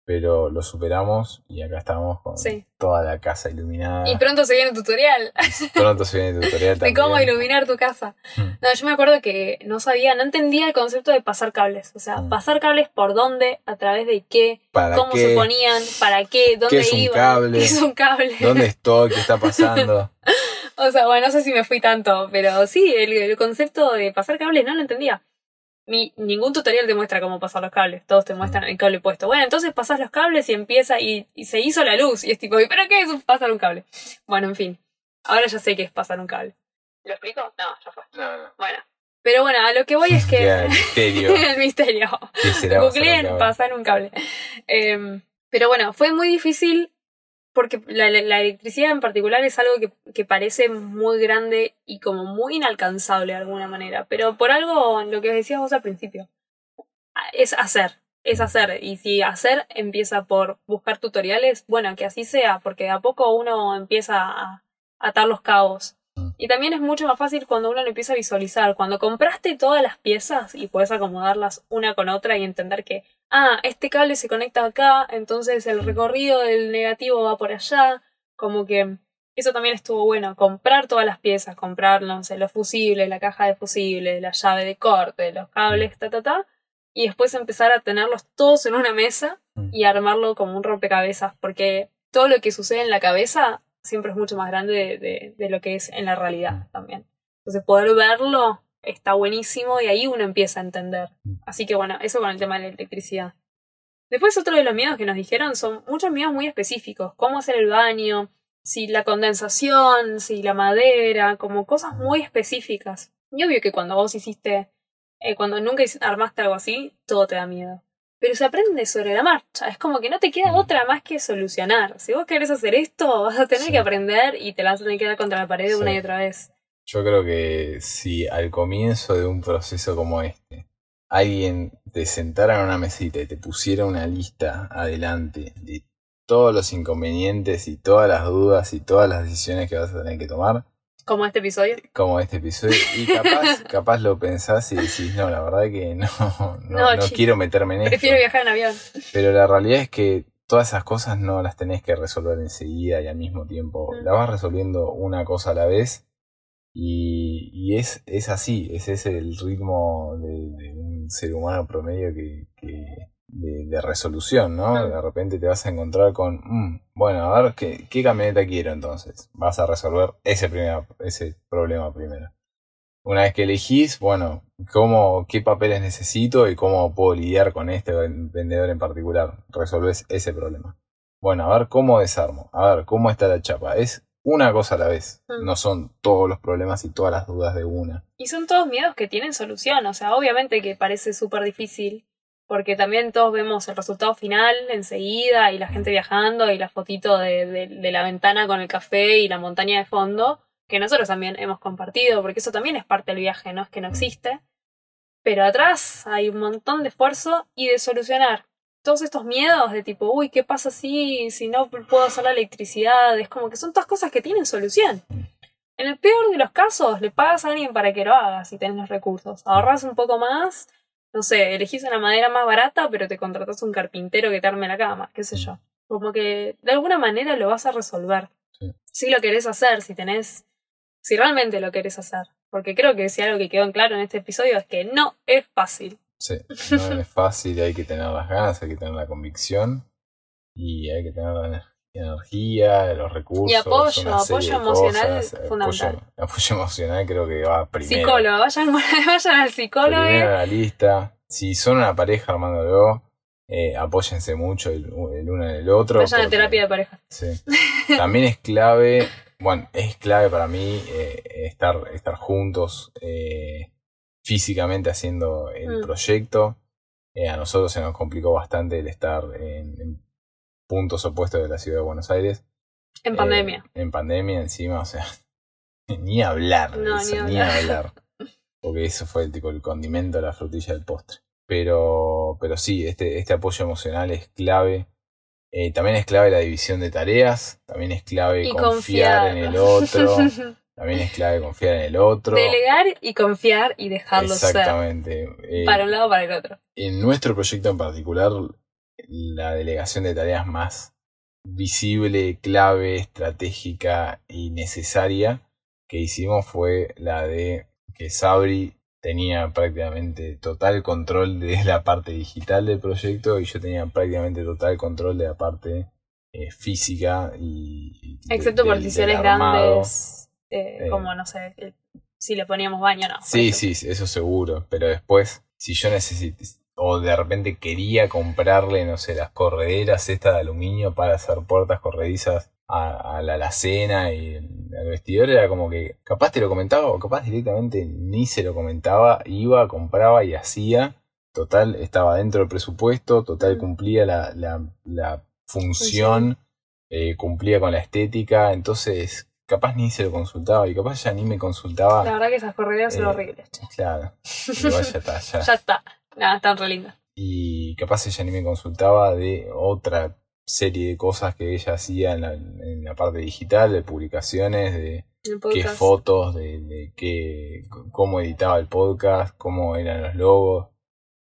Pero lo superamos y acá estamos con Sí. toda la casa iluminada. Y pronto se viene un tutorial Pronto se viene el tutorial de también. cómo iluminar tu casa. Mm. No, yo me acuerdo que no sabía, no entendía el concepto de pasar cables. O sea, Mm. pasar cables por dónde, a través de qué, ¿Para cómo qué? se ponían, para qué, dónde es un cable? qué es un cable. ¿Dónde estoy? ¿Qué está pasando? O sea, bueno, no sé si me fui tanto, pero sí, el, el concepto de pasar cables no lo entendía. Ni, ningún tutorial te muestra cómo pasar los cables, todos te muestran el cable puesto. Bueno, entonces pasas los cables y empieza y, y se hizo la luz. Y es tipo, ¿y ¿pero qué es pasar un cable? Bueno, en fin, ahora ya sé qué es pasar un cable. ¿Lo explico? No, ya fue. No, no. Bueno. Pero bueno, a lo que voy es que... El misterio. el misterio. ¿Qué será pasar un Googleen cable? pasar un cable. Em, pero bueno, fue muy difícil porque la, la- electricidad en particular es algo que, que parece muy grande y como muy inalcanzable de alguna manera. Pero por algo, lo que decías vos al principio, es hacer. Es hacer. Y si hacer empieza por buscar tutoriales, bueno, que así sea, porque de a poco uno empieza a atar los cabos. Y también es mucho más fácil cuando uno lo empieza a visualizar. Cuando compraste todas las piezas y puedes acomodarlas una con otra y entender que, ah, este cable se conecta acá, entonces el recorrido del negativo va por allá. Como que eso también estuvo bueno. Comprar todas las piezas, comprar, no sé, los fusibles, la caja de fusibles, la llave de corte, los cables, ta, ta, ta. Y después empezar a tenerlos todos en una mesa y armarlo como un rompecabezas. Porque todo lo que sucede en la cabeza siempre es mucho más grande de, de- de lo que es en la realidad también. Entonces poder verlo está buenísimo y ahí uno empieza a entender. Así que bueno, eso con el tema de la electricidad. Después otro de los miedos que nos dijeron son muchos miedos muy específicos. Cómo hacer el baño, si la condensación, si la madera, como cosas muy específicas. Y obvio que cuando vos hiciste, eh, cuando nunca armaste algo así, todo te da miedo. Pero se aprende sobre la marcha. Es como que no te queda Mm. otra más que solucionar. Si vos querés hacer esto, vas a tener Sí. que aprender y te la vas a tener que dar contra la pared una y otra vez. Yo creo que si al comienzo de un proceso como este, alguien te sentara en una mesita y te pusiera una lista adelante de todos los inconvenientes y todas las dudas y todas las decisiones que vas a tener que tomar, Como este episodio. como este episodio, y capaz, capaz lo pensás y decís, no, la verdad que no, no, No, quiero meterme en esto. Prefiero viajar en avión. Pero la realidad es que todas esas cosas no las tenés que resolver enseguida y al mismo tiempo. Mm. Las vas resolviendo una cosa a la vez y, y es, es así, ese es el ritmo de, de un ser humano promedio que, que- de, de resolución, ¿no? De repente te vas a encontrar con, "Mm, bueno, a ver, ¿qué, ¿qué camioneta quiero entonces? Vas a resolver ese, primer, ese problema primero. Una vez que elegís, bueno, cómo, qué papeles necesito y cómo puedo lidiar con este vendedor en particular. Resolves ese problema. Bueno, a ver cómo desarmo. A ver cómo está la chapa. Es una cosa a la vez. Mm. No son todos los problemas y todas las dudas de una. Y son todos miedos que tienen solución. O sea, obviamente que parece súper difícil. Porque también todos vemos el resultado final enseguida y la gente viajando y la fotito de, de- de la ventana con el café y la montaña de fondo, que nosotros también hemos compartido, porque eso también es parte del viaje, no es que no existe. Pero atrás hay un montón de esfuerzo y de solucionar todos estos miedos de tipo, uy, ¿qué pasa si, si no puedo hacer la electricidad? Es como que son todas cosas que tienen solución. En el peor de los casos, le pagas a alguien para que lo haga si tenés los recursos. Ahorras un poco más, no sé, elegís una madera más barata, pero te contratas un carpintero que te arme la cama, qué sé yo. Como que de alguna manera lo vas a resolver. Sí. Si lo querés hacer, si tenés, si realmente lo querés hacer. Porque creo que si algo que quedó en claro en este episodio es que no es fácil. Sí, no es fácil, hay que tener las ganas, hay que tener la convicción y hay que tener la ener- energía, los recursos. Y apoyo, apoyo emocional cosas. Apoyo- fundamental. Apoyo, emocional creo que va primero. Psicólogo, vayan, vayan al psicólogo. Primero en la lista. Si son una pareja armándolo, eh, apóyense mucho el, el uno en el otro. Vayan a porque- terapia de pareja. Sí. También es clave, bueno, es clave para mí eh, estar, estar juntos eh, físicamente haciendo el Mm. proyecto. Eh, a nosotros se nos complicó bastante el estar en, en puntos opuestos de la ciudad de Buenos Aires. En Eh, pandemia. en pandemia encima, o sea, ni hablar de No, eso, ni ni hablar. Porque eso fue el tipo el condimento, la frutilla del postre. Pero, pero sí, este, este apoyo emocional es clave. Eh, también es clave la división de tareas. También es clave confiar, confiar. en el otro. También es clave confiar en el otro. Delegar y confiar y dejarlo ser. Exactamente. Eh, Para un lado o para el otro. en nuestro proyecto en particular, la delegación de tareas más visible, clave, estratégica y necesaria que hicimos fue la de que Sabri tenía prácticamente total control de la parte digital del proyecto y yo tenía prácticamente total control de la parte eh, física y... y de- Excepto por decisiones grandes, eh, Eh. como, no sé, el- si le poníamos baño no. por Sí, sí, eso seguro. Pero después, si yo necesito, o de repente quería comprarle, no sé, las correderas estas de aluminio para hacer puertas corredizas a, a la alacena y al vestidor, era como que capaz te lo comentaba o capaz directamente ni se lo comentaba, iba, compraba y hacía. Total, estaba dentro del presupuesto, total Mm. cumplía la, la, la función, eh, cumplía con la estética, entonces capaz ni se lo consultaba y capaz ya ni me consultaba. La verdad que esas corridas son Eh, horribles. che. Claro. Igual ya está, ya. Ya está. Nada, están re lindas. Y capaz ella ni me consultaba de otra serie de cosas que ella hacía en la, en la parte digital, de publicaciones, de qué fotos, de, de qué, cómo editaba el podcast, cómo eran los logos.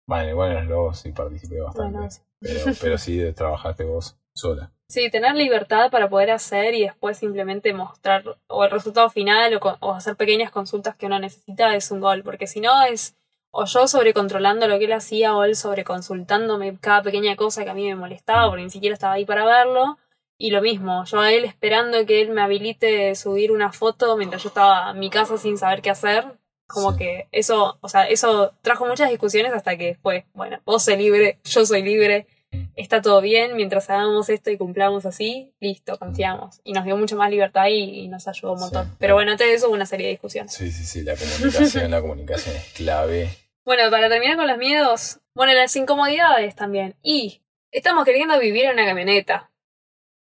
Vale, bueno, los logos sí participé bastante. Bueno, sí. Pero, pero sí trabajaste vos sola. Sí, tener libertad para poder hacer y después simplemente mostrar o el resultado final o, hacer pequeñas consultas que uno necesita es un gol, porque si no es o yo sobrecontrolando lo que él hacía o él sobreconsultándome cada pequeña cosa que a mí me molestaba porque ni siquiera estaba ahí para verlo. Y lo mismo, yo a él esperando que él me habilite subir una foto mientras yo estaba en mi casa sin saber qué hacer. Como Sí. que eso, o sea, eso trajo muchas discusiones hasta que después, bueno, vos sos libre, yo soy libre, está todo bien, mientras hagamos esto y cumplamos así, listo, confiamos. Y nos dio mucho más libertad y, y nos ayudó un montón. Sí. Pero bueno, antes de eso hubo una serie de discusiones. Sí, sí, sí, la comunicación, la comunicación es clave. Bueno, para terminar con los miedos, bueno, las incomodidades también. Y estamos queriendo vivir en una camioneta.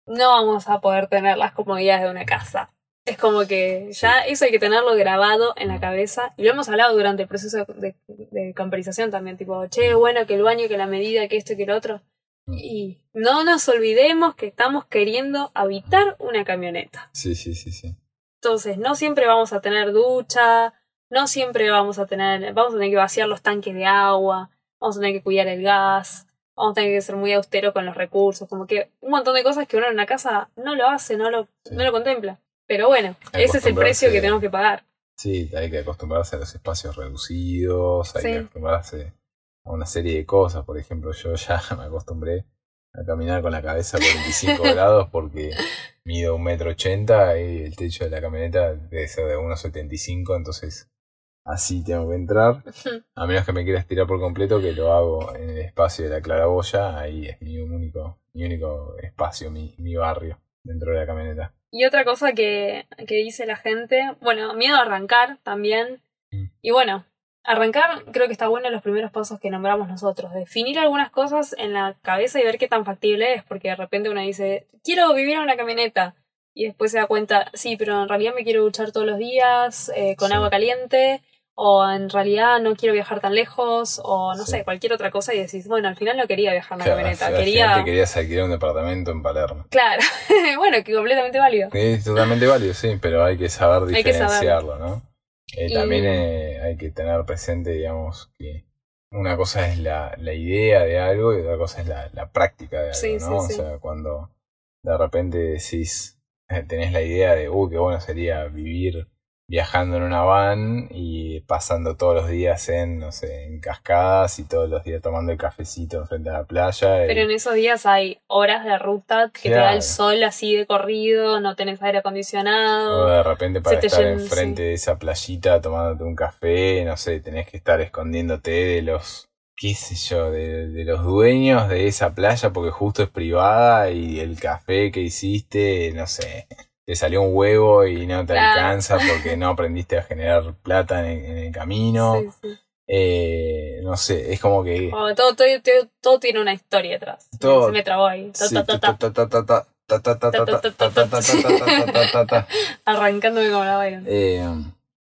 No vamos a poder tener las comodidades de una casa. Es como que ya eso hay que tenerlo grabado en la cabeza. Y lo hemos hablado durante el proceso de, de camperización también. Tipo, che, bueno, que el baño, que la medida, que esto, que lo otro. Y no nos olvidemos que estamos queriendo habitar una camioneta. Sí, sí, sí, sí. Entonces, no siempre vamos a tener ducha, no siempre vamos a tener, vamos a tener que vaciar los tanques de agua, vamos a tener que cuidar el gas, vamos a tener que ser muy austeros con los recursos, como que un montón de cosas que uno en una casa no lo hace, no lo, Sí. no lo contempla. Pero bueno, ese es el precio que tenemos que pagar. Sí, hay que acostumbrarse a los espacios reducidos, hay Sí. que acostumbrarse a una serie de cosas. Por ejemplo, yo ya me acostumbré a caminar con la cabeza a 45 grados porque mido un metro ochenta y el techo de la camioneta debe ser de 1,75, entonces así tengo que entrar. A menos que me quiera estirar por completo, que lo hago en el espacio de la claraboya, ahí es mi único, mi único espacio, mi, mi barrio dentro de la camioneta. Y otra cosa que, que dice la gente, bueno, miedo a arrancar también. Y bueno, arrancar creo que está bueno en los primeros pasos que nombramos nosotros. Definir algunas cosas en la cabeza y ver qué tan factible es, porque de repente uno dice, quiero vivir en una camioneta. Y después se da cuenta, sí, pero en realidad me quiero duchar todos los días eh, con Sí. agua caliente. O en realidad no quiero viajar tan lejos, o no Sí. sé, cualquier otra cosa, y decís, bueno, al final no quería viajar en una Claro, camioneta, al quería. final te querías alquilar un departamento en Palermo. Claro, bueno, que completamente válido. Es totalmente válido, sí, pero hay que saber Hay que saber. diferenciarlo, ¿no? Eh, Y- También eh, hay que tener presente, digamos, que una cosa es la, la idea de algo y otra cosa es la, la práctica de algo, Sí, ¿no? sí. O sea, cuando de repente decís, eh, tenés la idea de, uh, qué bueno sería vivir viajando en una van y pasando todos los días en, no sé, en cascadas y todos los días tomando el cafecito enfrente a la playa. y- Pero en esos días hay horas de ruta que te da el sol así de corrido, no tenés aire O acondicionado. de repente para estar enfrente de esa playita tomándote un café, no sé, tenés que estar escondiéndote de los, qué sé yo, de, de los dueños de esa playa porque justo es privada y el café que hiciste, no sé, te salió un huevo y no te claro. alcanza porque no aprendiste a generar plata en, en el camino. Sí, sí. Eh, no sé, es como que... Oh, todo, todo, todo, todo, tiene una historia atrás. Todo, Se me trabó ahí. Arrancándome como la vaina. Eh,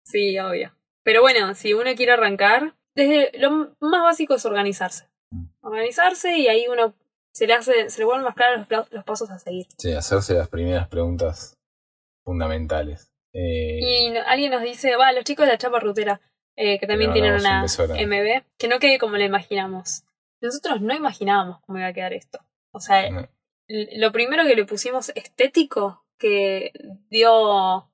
sí, obvio. Pero bueno, si uno quiere arrancar, desde lo más básico es organizarse. Organizarse y ahí uno se le hace, se le vuelven más claros los, los, pasos a seguir. Sí, hacerse las primeras preguntas fundamentales. Eh, Y no- alguien nos dice, va, los chicos de la chapa rutera, eh, que también tienen un una. MB, que no quede como la imaginamos. Nosotros no imaginábamos cómo iba a quedar esto. O sea, no, lo primero que le pusimos estético, que dio,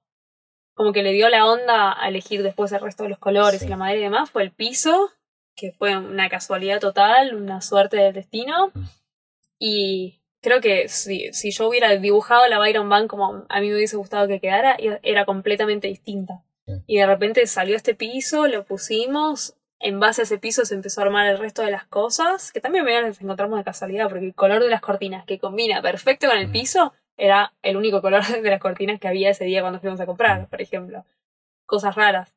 como que le dio la onda a elegir después el resto de los colores Sí. y la madera y demás, fue el piso, que fue una casualidad total, una suerte del destino. Mm. Y creo que si, si yo hubiera dibujado la Byron Bank como a mí me hubiese gustado que quedara, era completamente distinta. Y de repente salió este piso, lo pusimos, en base a ese piso se empezó a armar el resto de las cosas, que también me las encontramos de casualidad, porque el color de las cortinas, que combina perfecto con el Mm. piso, era el único color de las cortinas que había ese día cuando fuimos a Mm. comprar, por ejemplo. Cosas raras.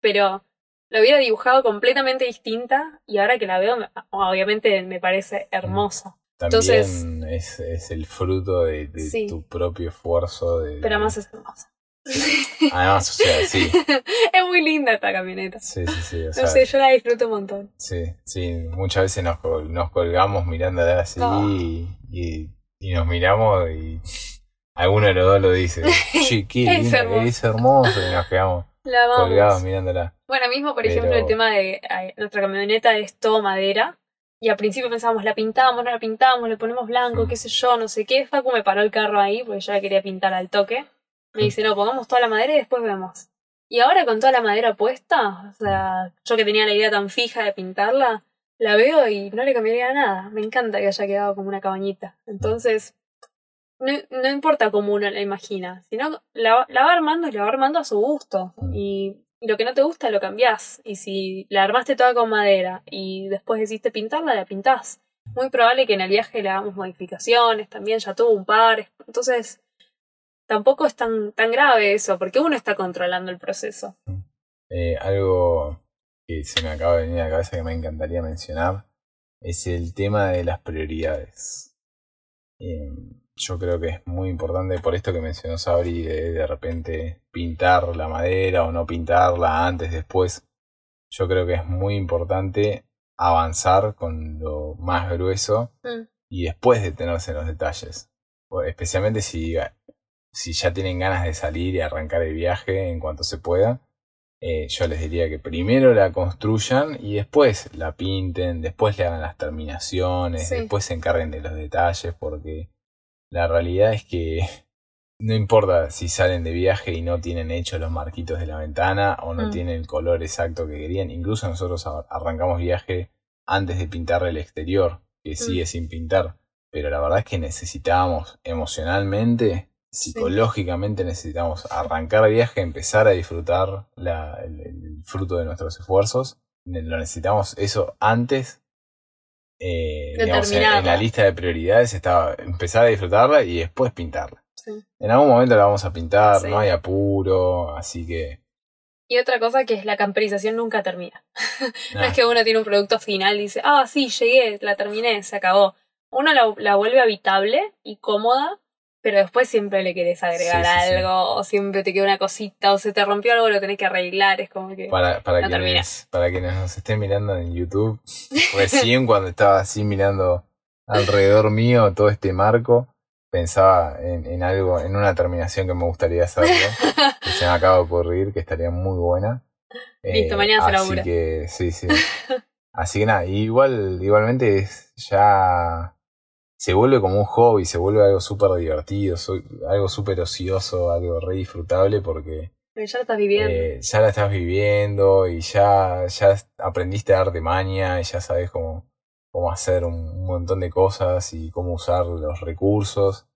Pero lo hubiera dibujado completamente distinta y ahora que la veo, me- obviamente me parece hermosa. También entonces- es, es el fruto de, de Sí. tu propio esfuerzo. De, Pero además es hermosa. Además, o sea, sí. es muy linda esta camioneta. Sí, sí, sí. O No sea, sé, yo la disfruto un montón. sí, sí. Muchas veces nos, col- nos colgamos mirándola así y, y, y nos miramos y alguno de los dos lo dice. Qué Es hermoso. que es hermoso. Y nos quedamos La colgados mirándola. Bueno, mismo, por Pero- ejemplo, el tema de ay, nuestra camioneta es todo madera. Y al principio pensábamos, la pintamos, no la pintamos, le ponemos blanco, qué sé yo, no sé qué. Facu me paró el carro ahí porque yo la quería pintar al toque. Me dice, no, pongamos toda la madera y después vemos. Y ahora con toda la madera puesta, o sea, yo que tenía la idea tan fija de pintarla, la veo y no le cambiaría nada. Me encanta que haya quedado como una cabañita. Entonces, no, no importa cómo uno la imagina, sino la, la va armando y la va armando a su gusto. Y lo que no te gusta lo cambiás. Y si la armaste toda con madera y después decidiste pintarla, la pintás. Muy probable que en el viaje le hagamos modificaciones, también ya tuvo un par. Entonces, tampoco es tan, tan grave eso, porque uno está controlando el proceso. Eh, algo que se me acaba de venir a la cabeza que me encantaría mencionar es el tema de las prioridades. Eh, yo creo que es muy importante por esto que mencionó Sabri de de repente pintar la madera o no pintarla antes, después. Yo creo que es muy importante avanzar con lo más grueso Mm. y después detenerse en los detalles. Especialmente si, si ya tienen ganas de salir y arrancar el viaje en cuanto se pueda. Eh, yo les diría que primero la construyan y después la pinten, después le hagan las terminaciones, Sí. después se encarguen de los detalles, porque la realidad es que no importa si salen de viaje y no tienen hechos los marquitos de la ventana o no Mm. tienen el color exacto que querían. Incluso nosotros arrancamos viaje antes de pintar el exterior, que sigue sin pintar. Pero la verdad es que necesitábamos emocionalmente, psicológicamente necesitamos arrancar viaje, empezar a disfrutar la- el, el fruto de nuestros esfuerzos. Lo necesitamos eso antes. Eh, digamos, en, en la lista de prioridades estaba empezar a disfrutarla y después pintarla. Sí. En algún momento la vamos a pintar, Sí. no hay apuro, así que... Y otra cosa que es la camperización nunca termina. No es que uno tiene un producto final y dice, ah, sí, llegué, la terminé, se acabó. Uno la, la vuelve habitable y cómoda, pero después siempre le querés agregar Sí, sí, sí. algo, o siempre te queda una cosita, o se te rompió algo, lo tenés que arreglar, es como que... Para, para, No quienes, para quienes nos estén mirando en YouTube, recién cuando estaba así mirando alrededor mío todo este marco, pensaba en, en algo, en una terminación que me gustaría hacerlo, que se me acaba de ocurrir, que estaría muy buena. Eh, Listo, mañana se Así labura. que, sí, sí. Así que nada, igual, igualmente es ya se vuelve como un hobby, se vuelve algo súper divertido, algo súper ocioso, algo re disfrutable porque Pero ya lo estás viviendo. eh, ya la estás viviendo y ya, ya aprendiste a dar de maña y ya sabes cómo, cómo hacer un, montón de cosas y cómo usar los recursos.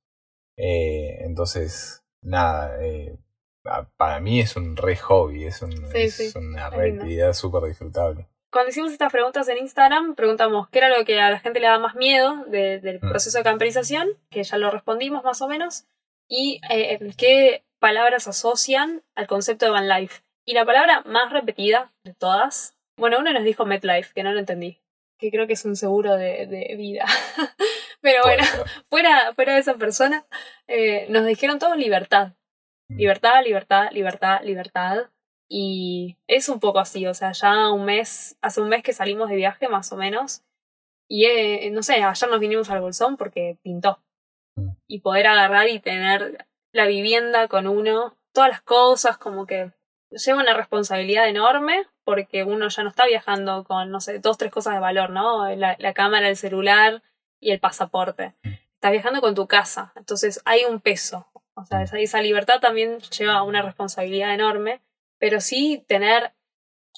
Eh, entonces, nada, eh, pa- para mí es un re hobby, es, un, Sí, es sí, una re actividad súper disfrutable. Cuando hicimos estas preguntas en Instagram, preguntamos qué era lo que a la gente le daba más miedo de- del Mm. proceso de camperización, que ya lo respondimos más o menos, y eh, qué palabras asocian al concepto de van life. Y la palabra más repetida de todas, bueno, uno nos dijo MetLife, que no lo entendí, que creo que es un seguro de, de vida. Pero bueno, fuera, fuera de esa persona, eh, nos dijeron todos libertad. Mm. Libertad, libertad, libertad, libertad. Y es un poco así, o sea, ya un mes, hace un mes que salimos de viaje más o menos. Y eh, no sé, ayer nos vinimos al bolsón porque pintó. Y poder agarrar y tener la vivienda con uno, todas las cosas, como que lleva una responsabilidad enorme porque uno ya no está viajando con, no sé, dos, tres cosas de valor, ¿no? La, la cámara, el celular y el pasaporte. Estás viajando con tu casa, entonces hay un peso. O sea, esa, esa libertad también lleva una responsabilidad enorme, pero sí tener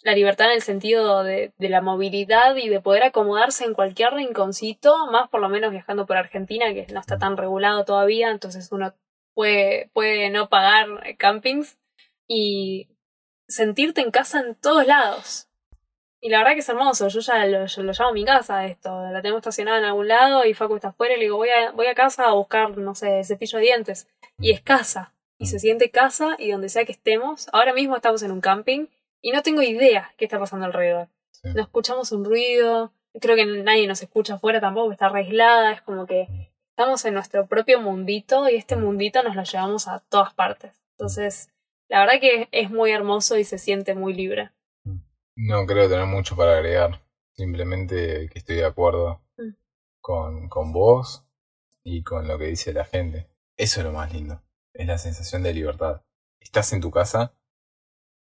la libertad en el sentido de, de la movilidad y de poder acomodarse en cualquier rinconcito, más por lo menos viajando por Argentina, que no está tan regulado todavía, entonces uno puede, puede no pagar eh, campings y sentirte en casa en todos lados. Y la verdad que es hermoso, yo ya lo, yo lo llamo mi casa esto, la tengo estacionada en algún lado y Facu está afuera y le digo voy a, voy a casa a buscar, no sé, cepillo de dientes. Y es casa, y se siente casa y donde sea que estemos. Ahora mismo estamos en un camping y no tengo idea qué está pasando alrededor. Sí. No escuchamos un ruido, creo que nadie nos escucha afuera tampoco, está re aislada, es como que estamos en nuestro propio mundito y este mundito nos lo llevamos a todas partes. Entonces, la verdad que es muy hermoso y se siente muy libre. No creo tener mucho para agregar. Simplemente que estoy de acuerdo Mm. con, con vos y con lo que dice la gente. Eso es lo más lindo. Es la sensación de libertad. Estás en tu casa,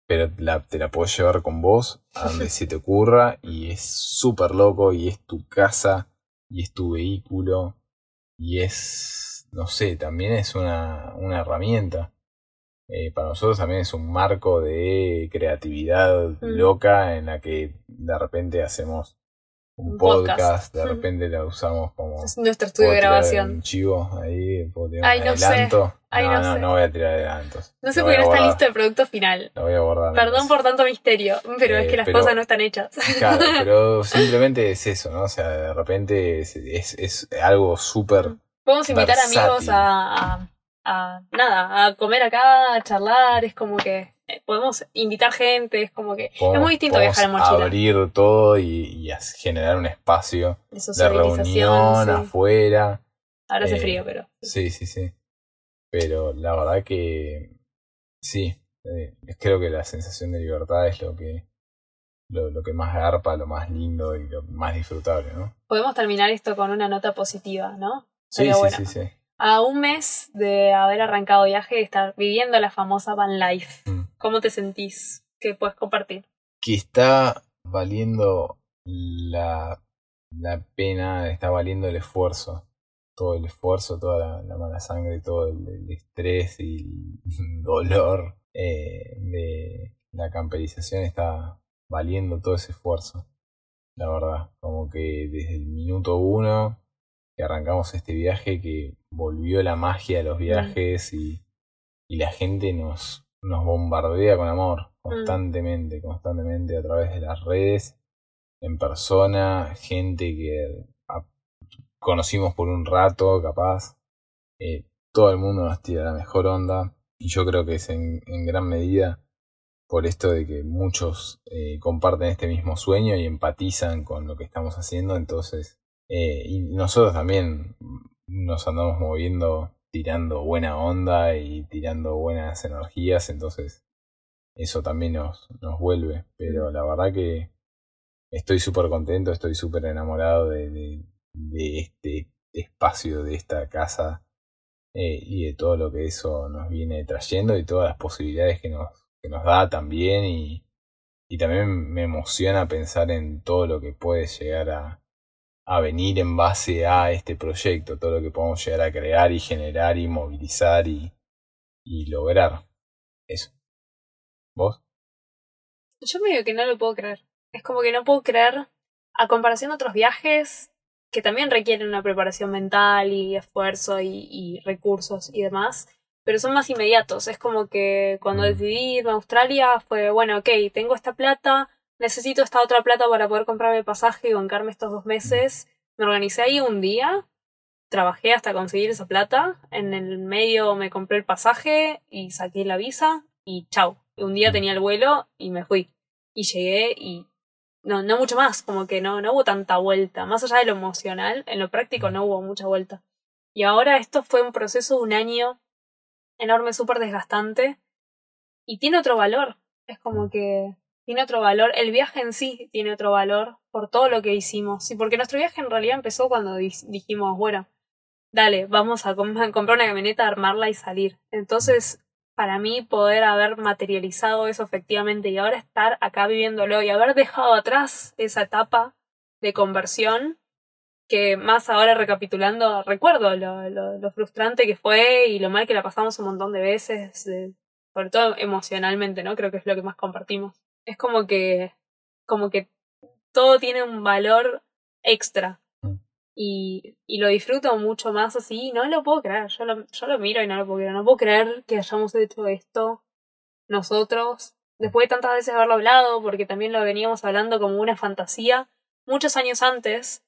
pero la- te la puedes llevar con vos a donde se te ocurra y es súper loco y es tu casa y es tu vehículo y es, no sé, también es una, una herramienta. Eh, para nosotros también es un marco de creatividad Mm. loca en la que de repente hacemos un, podcast, podcast. de Mm. repente la usamos como Es nuestro estudio de ¿Puedo tirar grabación. Un chivo ahí, puedo tirar Ay, no sé. adelanto. Ay, no, no no, sé. no voy a tirar adelantos. No sé Lo por qué no está listo el producto final. Lo voy a guardar. Perdón por tanto misterio, pero es Eh, que las pero- cosas no están hechas. Claro, pero simplemente es eso, ¿no? O sea, de repente es, es, es algo súper. Podemos invitar versátil. amigos a, a, a- nada, a comer acá, a charlar, es como que podemos invitar gente, es como que es muy distinto viajar en mochila. abrir todo y, generar un espacio De de reunión sí. afuera. Ahora hace eh, frío, pero Sí, sí, sí. Pero la verdad que sí, eh, creo que la sensación de libertad es lo que lo, lo que más garpa, lo más lindo y lo más disfrutable, ¿no? podemos terminar esto con una nota positiva, ¿no? Sí, sí, bueno. sí, sí. A un mes de haber arrancado viaje y estar viviendo la famosa van life, Mm. ¿Cómo te sentís? ¿Qué puedes compartir? Que está valiendo la, la pena, está valiendo el esfuerzo. Todo el esfuerzo, toda la, la mala sangre, todo el, el estrés y el dolor eh, de la camperización está valiendo todo ese esfuerzo. La verdad, como que desde el minuto uno que arrancamos este viaje, que volvió la magia de los viajes y, y la gente nos, nos bombardea con amor constantemente, constantemente a través de las redes, en persona, gente que a- conocimos por un rato, capaz. Eh, todo el mundo nos tira la mejor onda y yo creo que es en, en gran medida por esto de que muchos eh, comparten este mismo sueño y empatizan con lo que estamos haciendo, entonces, eh, y nosotros también nos andamos moviendo tirando buena onda y tirando buenas energías, entonces eso también nos, nos vuelve, pero la verdad que estoy súper contento, estoy súper enamorado de, de, de este espacio, de esta casa eh, y de todo lo que eso nos viene trayendo y todas las posibilidades que nos, que nos da también. Y, y también me emociona pensar en todo lo que puede llegar a, a venir en base a este proyecto, todo lo que podemos llegar a crear y generar y movilizar y, y lograr. Eso. ¿Vos? Yo medio que no lo puedo creer. Es como que no puedo creer, a comparación de otros viajes, que también requieren una preparación mental y esfuerzo y, y recursos y demás, pero son más inmediatos. Es como que cuando Mm. decidí irme a Australia fue, bueno, ok, tengo esta plata, necesito esta otra plata para poder comprarme el pasaje y bancarme estos dos meses. Me organicé ahí un día, trabajé hasta conseguir esa plata, en el medio me compré el pasaje y saqué la visa y chau. Un día tenía el vuelo y me fui. Y llegué y no, no mucho más, como que no, no hubo tanta vuelta. Más allá de lo emocional, en lo práctico no hubo mucha vuelta. Y ahora esto fue un proceso de un año enorme, súper desgastante. Y tiene otro valor. Es como que tiene otro valor. El viaje en sí tiene otro valor por todo lo que hicimos. Y porque nuestro viaje en realidad empezó cuando di- dijimos, bueno, dale, vamos a, com- a comprar una camioneta, armarla y salir. Entonces, para mí, poder haber materializado eso efectivamente y ahora estar acá viviéndolo y haber dejado atrás esa etapa de conversión, que más ahora recapitulando, recuerdo lo, lo, frustrante que fue y lo mal que la pasamos un montón de veces, sobre todo emocionalmente, ¿no? Creo que es lo que más compartimos. Es como que, como que todo tiene un valor extra y, y lo disfruto mucho más así. No lo puedo creer. Yo lo, yo lo miro y no lo puedo creer. No puedo creer que hayamos hecho esto nosotros. Después de tantas veces haberlo hablado, porque también lo veníamos hablando como una fantasía. Muchos años antes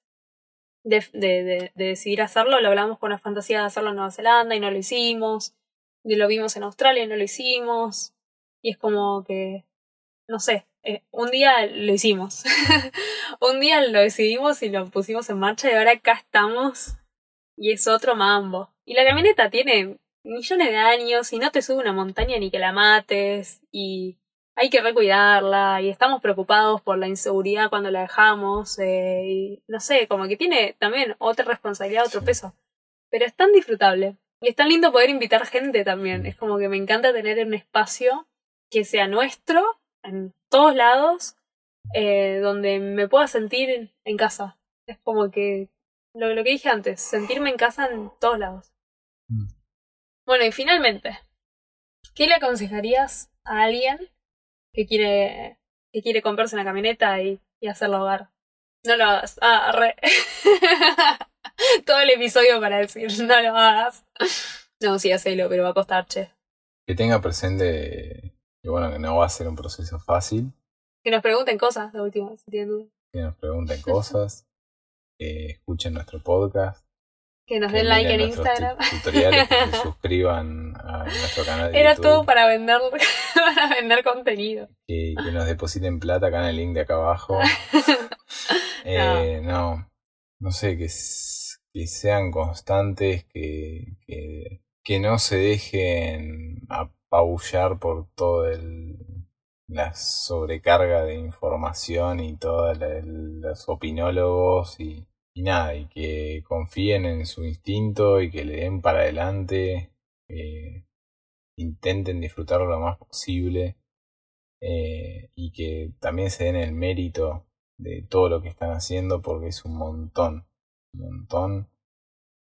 de, de, de, de decidir hacerlo, lo hablamos con la fantasía de hacerlo en Nueva Zelanda y no lo hicimos. Y lo vimos en Australia y no lo hicimos. Y es como que, no sé, eh, un día lo hicimos. un día lo decidimos y lo pusimos en marcha y ahora acá estamos. Y es otro mambo. Y la camioneta tiene millones de años y no te sube una montaña ni que la mates. Y hay que recuidarla y estamos preocupados por la inseguridad cuando la dejamos. eh, y no sé, como que tiene también otra responsabilidad, otro peso. Pero es tan disfrutable. Y es tan lindo poder invitar gente también. Es como que me encanta tener un espacio que sea nuestro, en todos lados, eh, donde me pueda sentir en casa. Es como que lo, lo que dije antes, sentirme en casa en todos lados. Mm. Bueno, y finalmente, ¿qué le aconsejarías a alguien que quiere, que quiere comprarse una camioneta y, y hacerlo hogar? No lo hagas. Ah, re. Todo el episodio para decir, no lo hagas. No, sí, hacelo, pero va a costar, che. Que tenga presente que bueno, que no va a ser un proceso fácil, Que nos pregunten cosas, de última, si tienen duda. que nos pregunten cosas, que escuchen nuestro podcast, Que nos que den like en Instagram. tu- tutoriales, que se suscriban a nuestro canal de Era YouTube, todo para vender, para vender contenido. que, que nos depositen plata acá en el link de acá abajo. Eh, no. no, sé, que, que sean constantes, que, que, que no se dejen apabullar por todo el la sobrecarga de información y todos los opinólogos y, nada, y que confíen en su instinto y que le den para adelante, intenten disfrutarlo lo más posible eh, y que también se den el mérito de todo lo que están haciendo porque es un montón, un montón.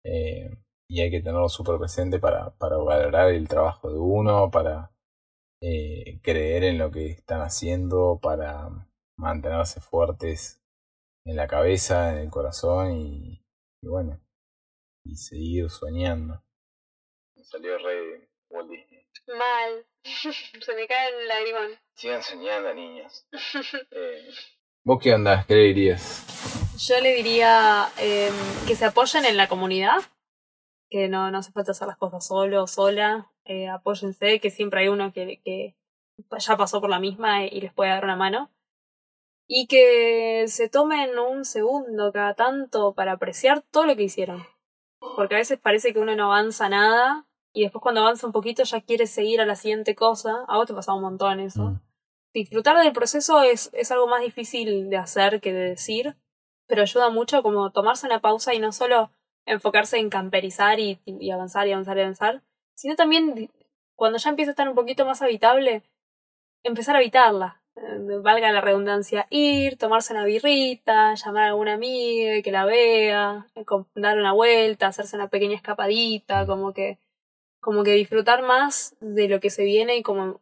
eh, y hay que tenerlo súper presente para, para valorar el trabajo de uno, para eh, creer en lo que están haciendo, para mantenerse fuertes en la cabeza, en el corazón y, y bueno, y seguir soñando. Me salió re Walt Disney. Mal. Se me cae el lagrimón. Sigan soñando, niños. Eh, ¿Vos qué andás? ¿Qué le dirías? Yo le diría eh, que se apoyen en la comunidad, que no, no hace falta hacer las cosas solo o sola, eh, apóyense, que siempre hay uno que, que ya pasó por la misma y les puede dar una mano. Y que se tomen un segundo cada tanto para apreciar todo lo que hicieron. Porque a veces parece que uno no avanza nada y después cuando avanza un poquito ya quiere seguir a la siguiente cosa. A vos te pasa un montón eso. Mm. Disfrutar del proceso es, es algo más difícil de hacer que de decir, pero ayuda mucho como tomarse una pausa y no solo enfocarse en camperizar y, avanzar y avanzar y avanzar, sino también cuando ya empieza a estar un poquito más habitable, empezar a habitarla. Eh, valga la redundancia, ir, tomarse una birrita, llamar a alguna amiga que la vea, eh, dar una vuelta, hacerse una pequeña escapadita, como que, como que disfrutar más de lo que se viene y como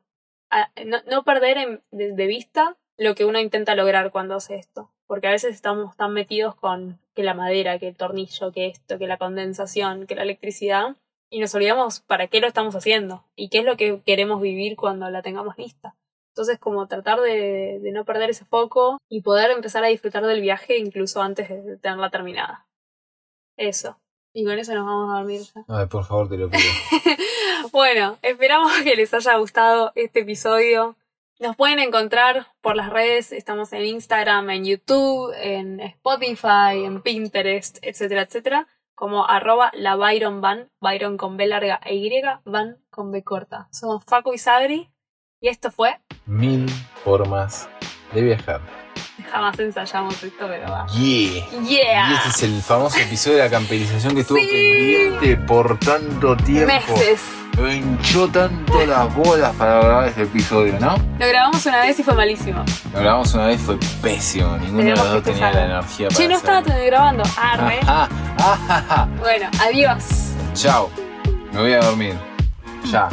a- no, no perder de vista lo que uno intenta lograr cuando hace esto. Porque a veces estamos tan metidos con que la madera, que el tornillo, que esto, que la condensación, que la electricidad, y nos olvidamos para qué lo estamos haciendo y qué es lo que queremos vivir cuando la tengamos lista. Entonces, como tratar de, de no perder ese foco y poder empezar a disfrutar del viaje incluso antes de tenerla terminada. Eso. Y con eso nos vamos a dormir ya. Ay, por favor, te lo pido. Bueno, esperamos que les haya gustado este episodio. Nos pueden encontrar por las redes, estamos en Instagram, en YouTube, en Spotify, en Pinterest, etcétera, etcétera, como arroba la Byron Van, Byron con B larga e Y, Van con B corta. Somos Facu y Sabri y esto fue, Mil formas de viajar. jamás ensayamos esto, pero va. Yeah. Yeah. Y este es el famoso episodio de la camperización que estuvo Sí. pendiente por tanto tiempo. Meses. Me hinchó tanto las bolas para grabar este episodio, ¿no? Lo grabamos una vez y fue malísimo. Lo grabamos una vez, fue pésimo. Ninguno de los dos tenía la energía para Che, no estaba grabando. Arre. Ajá, ajá, ajá. Bueno, adiós. Chao. Me voy a dormir. Ya.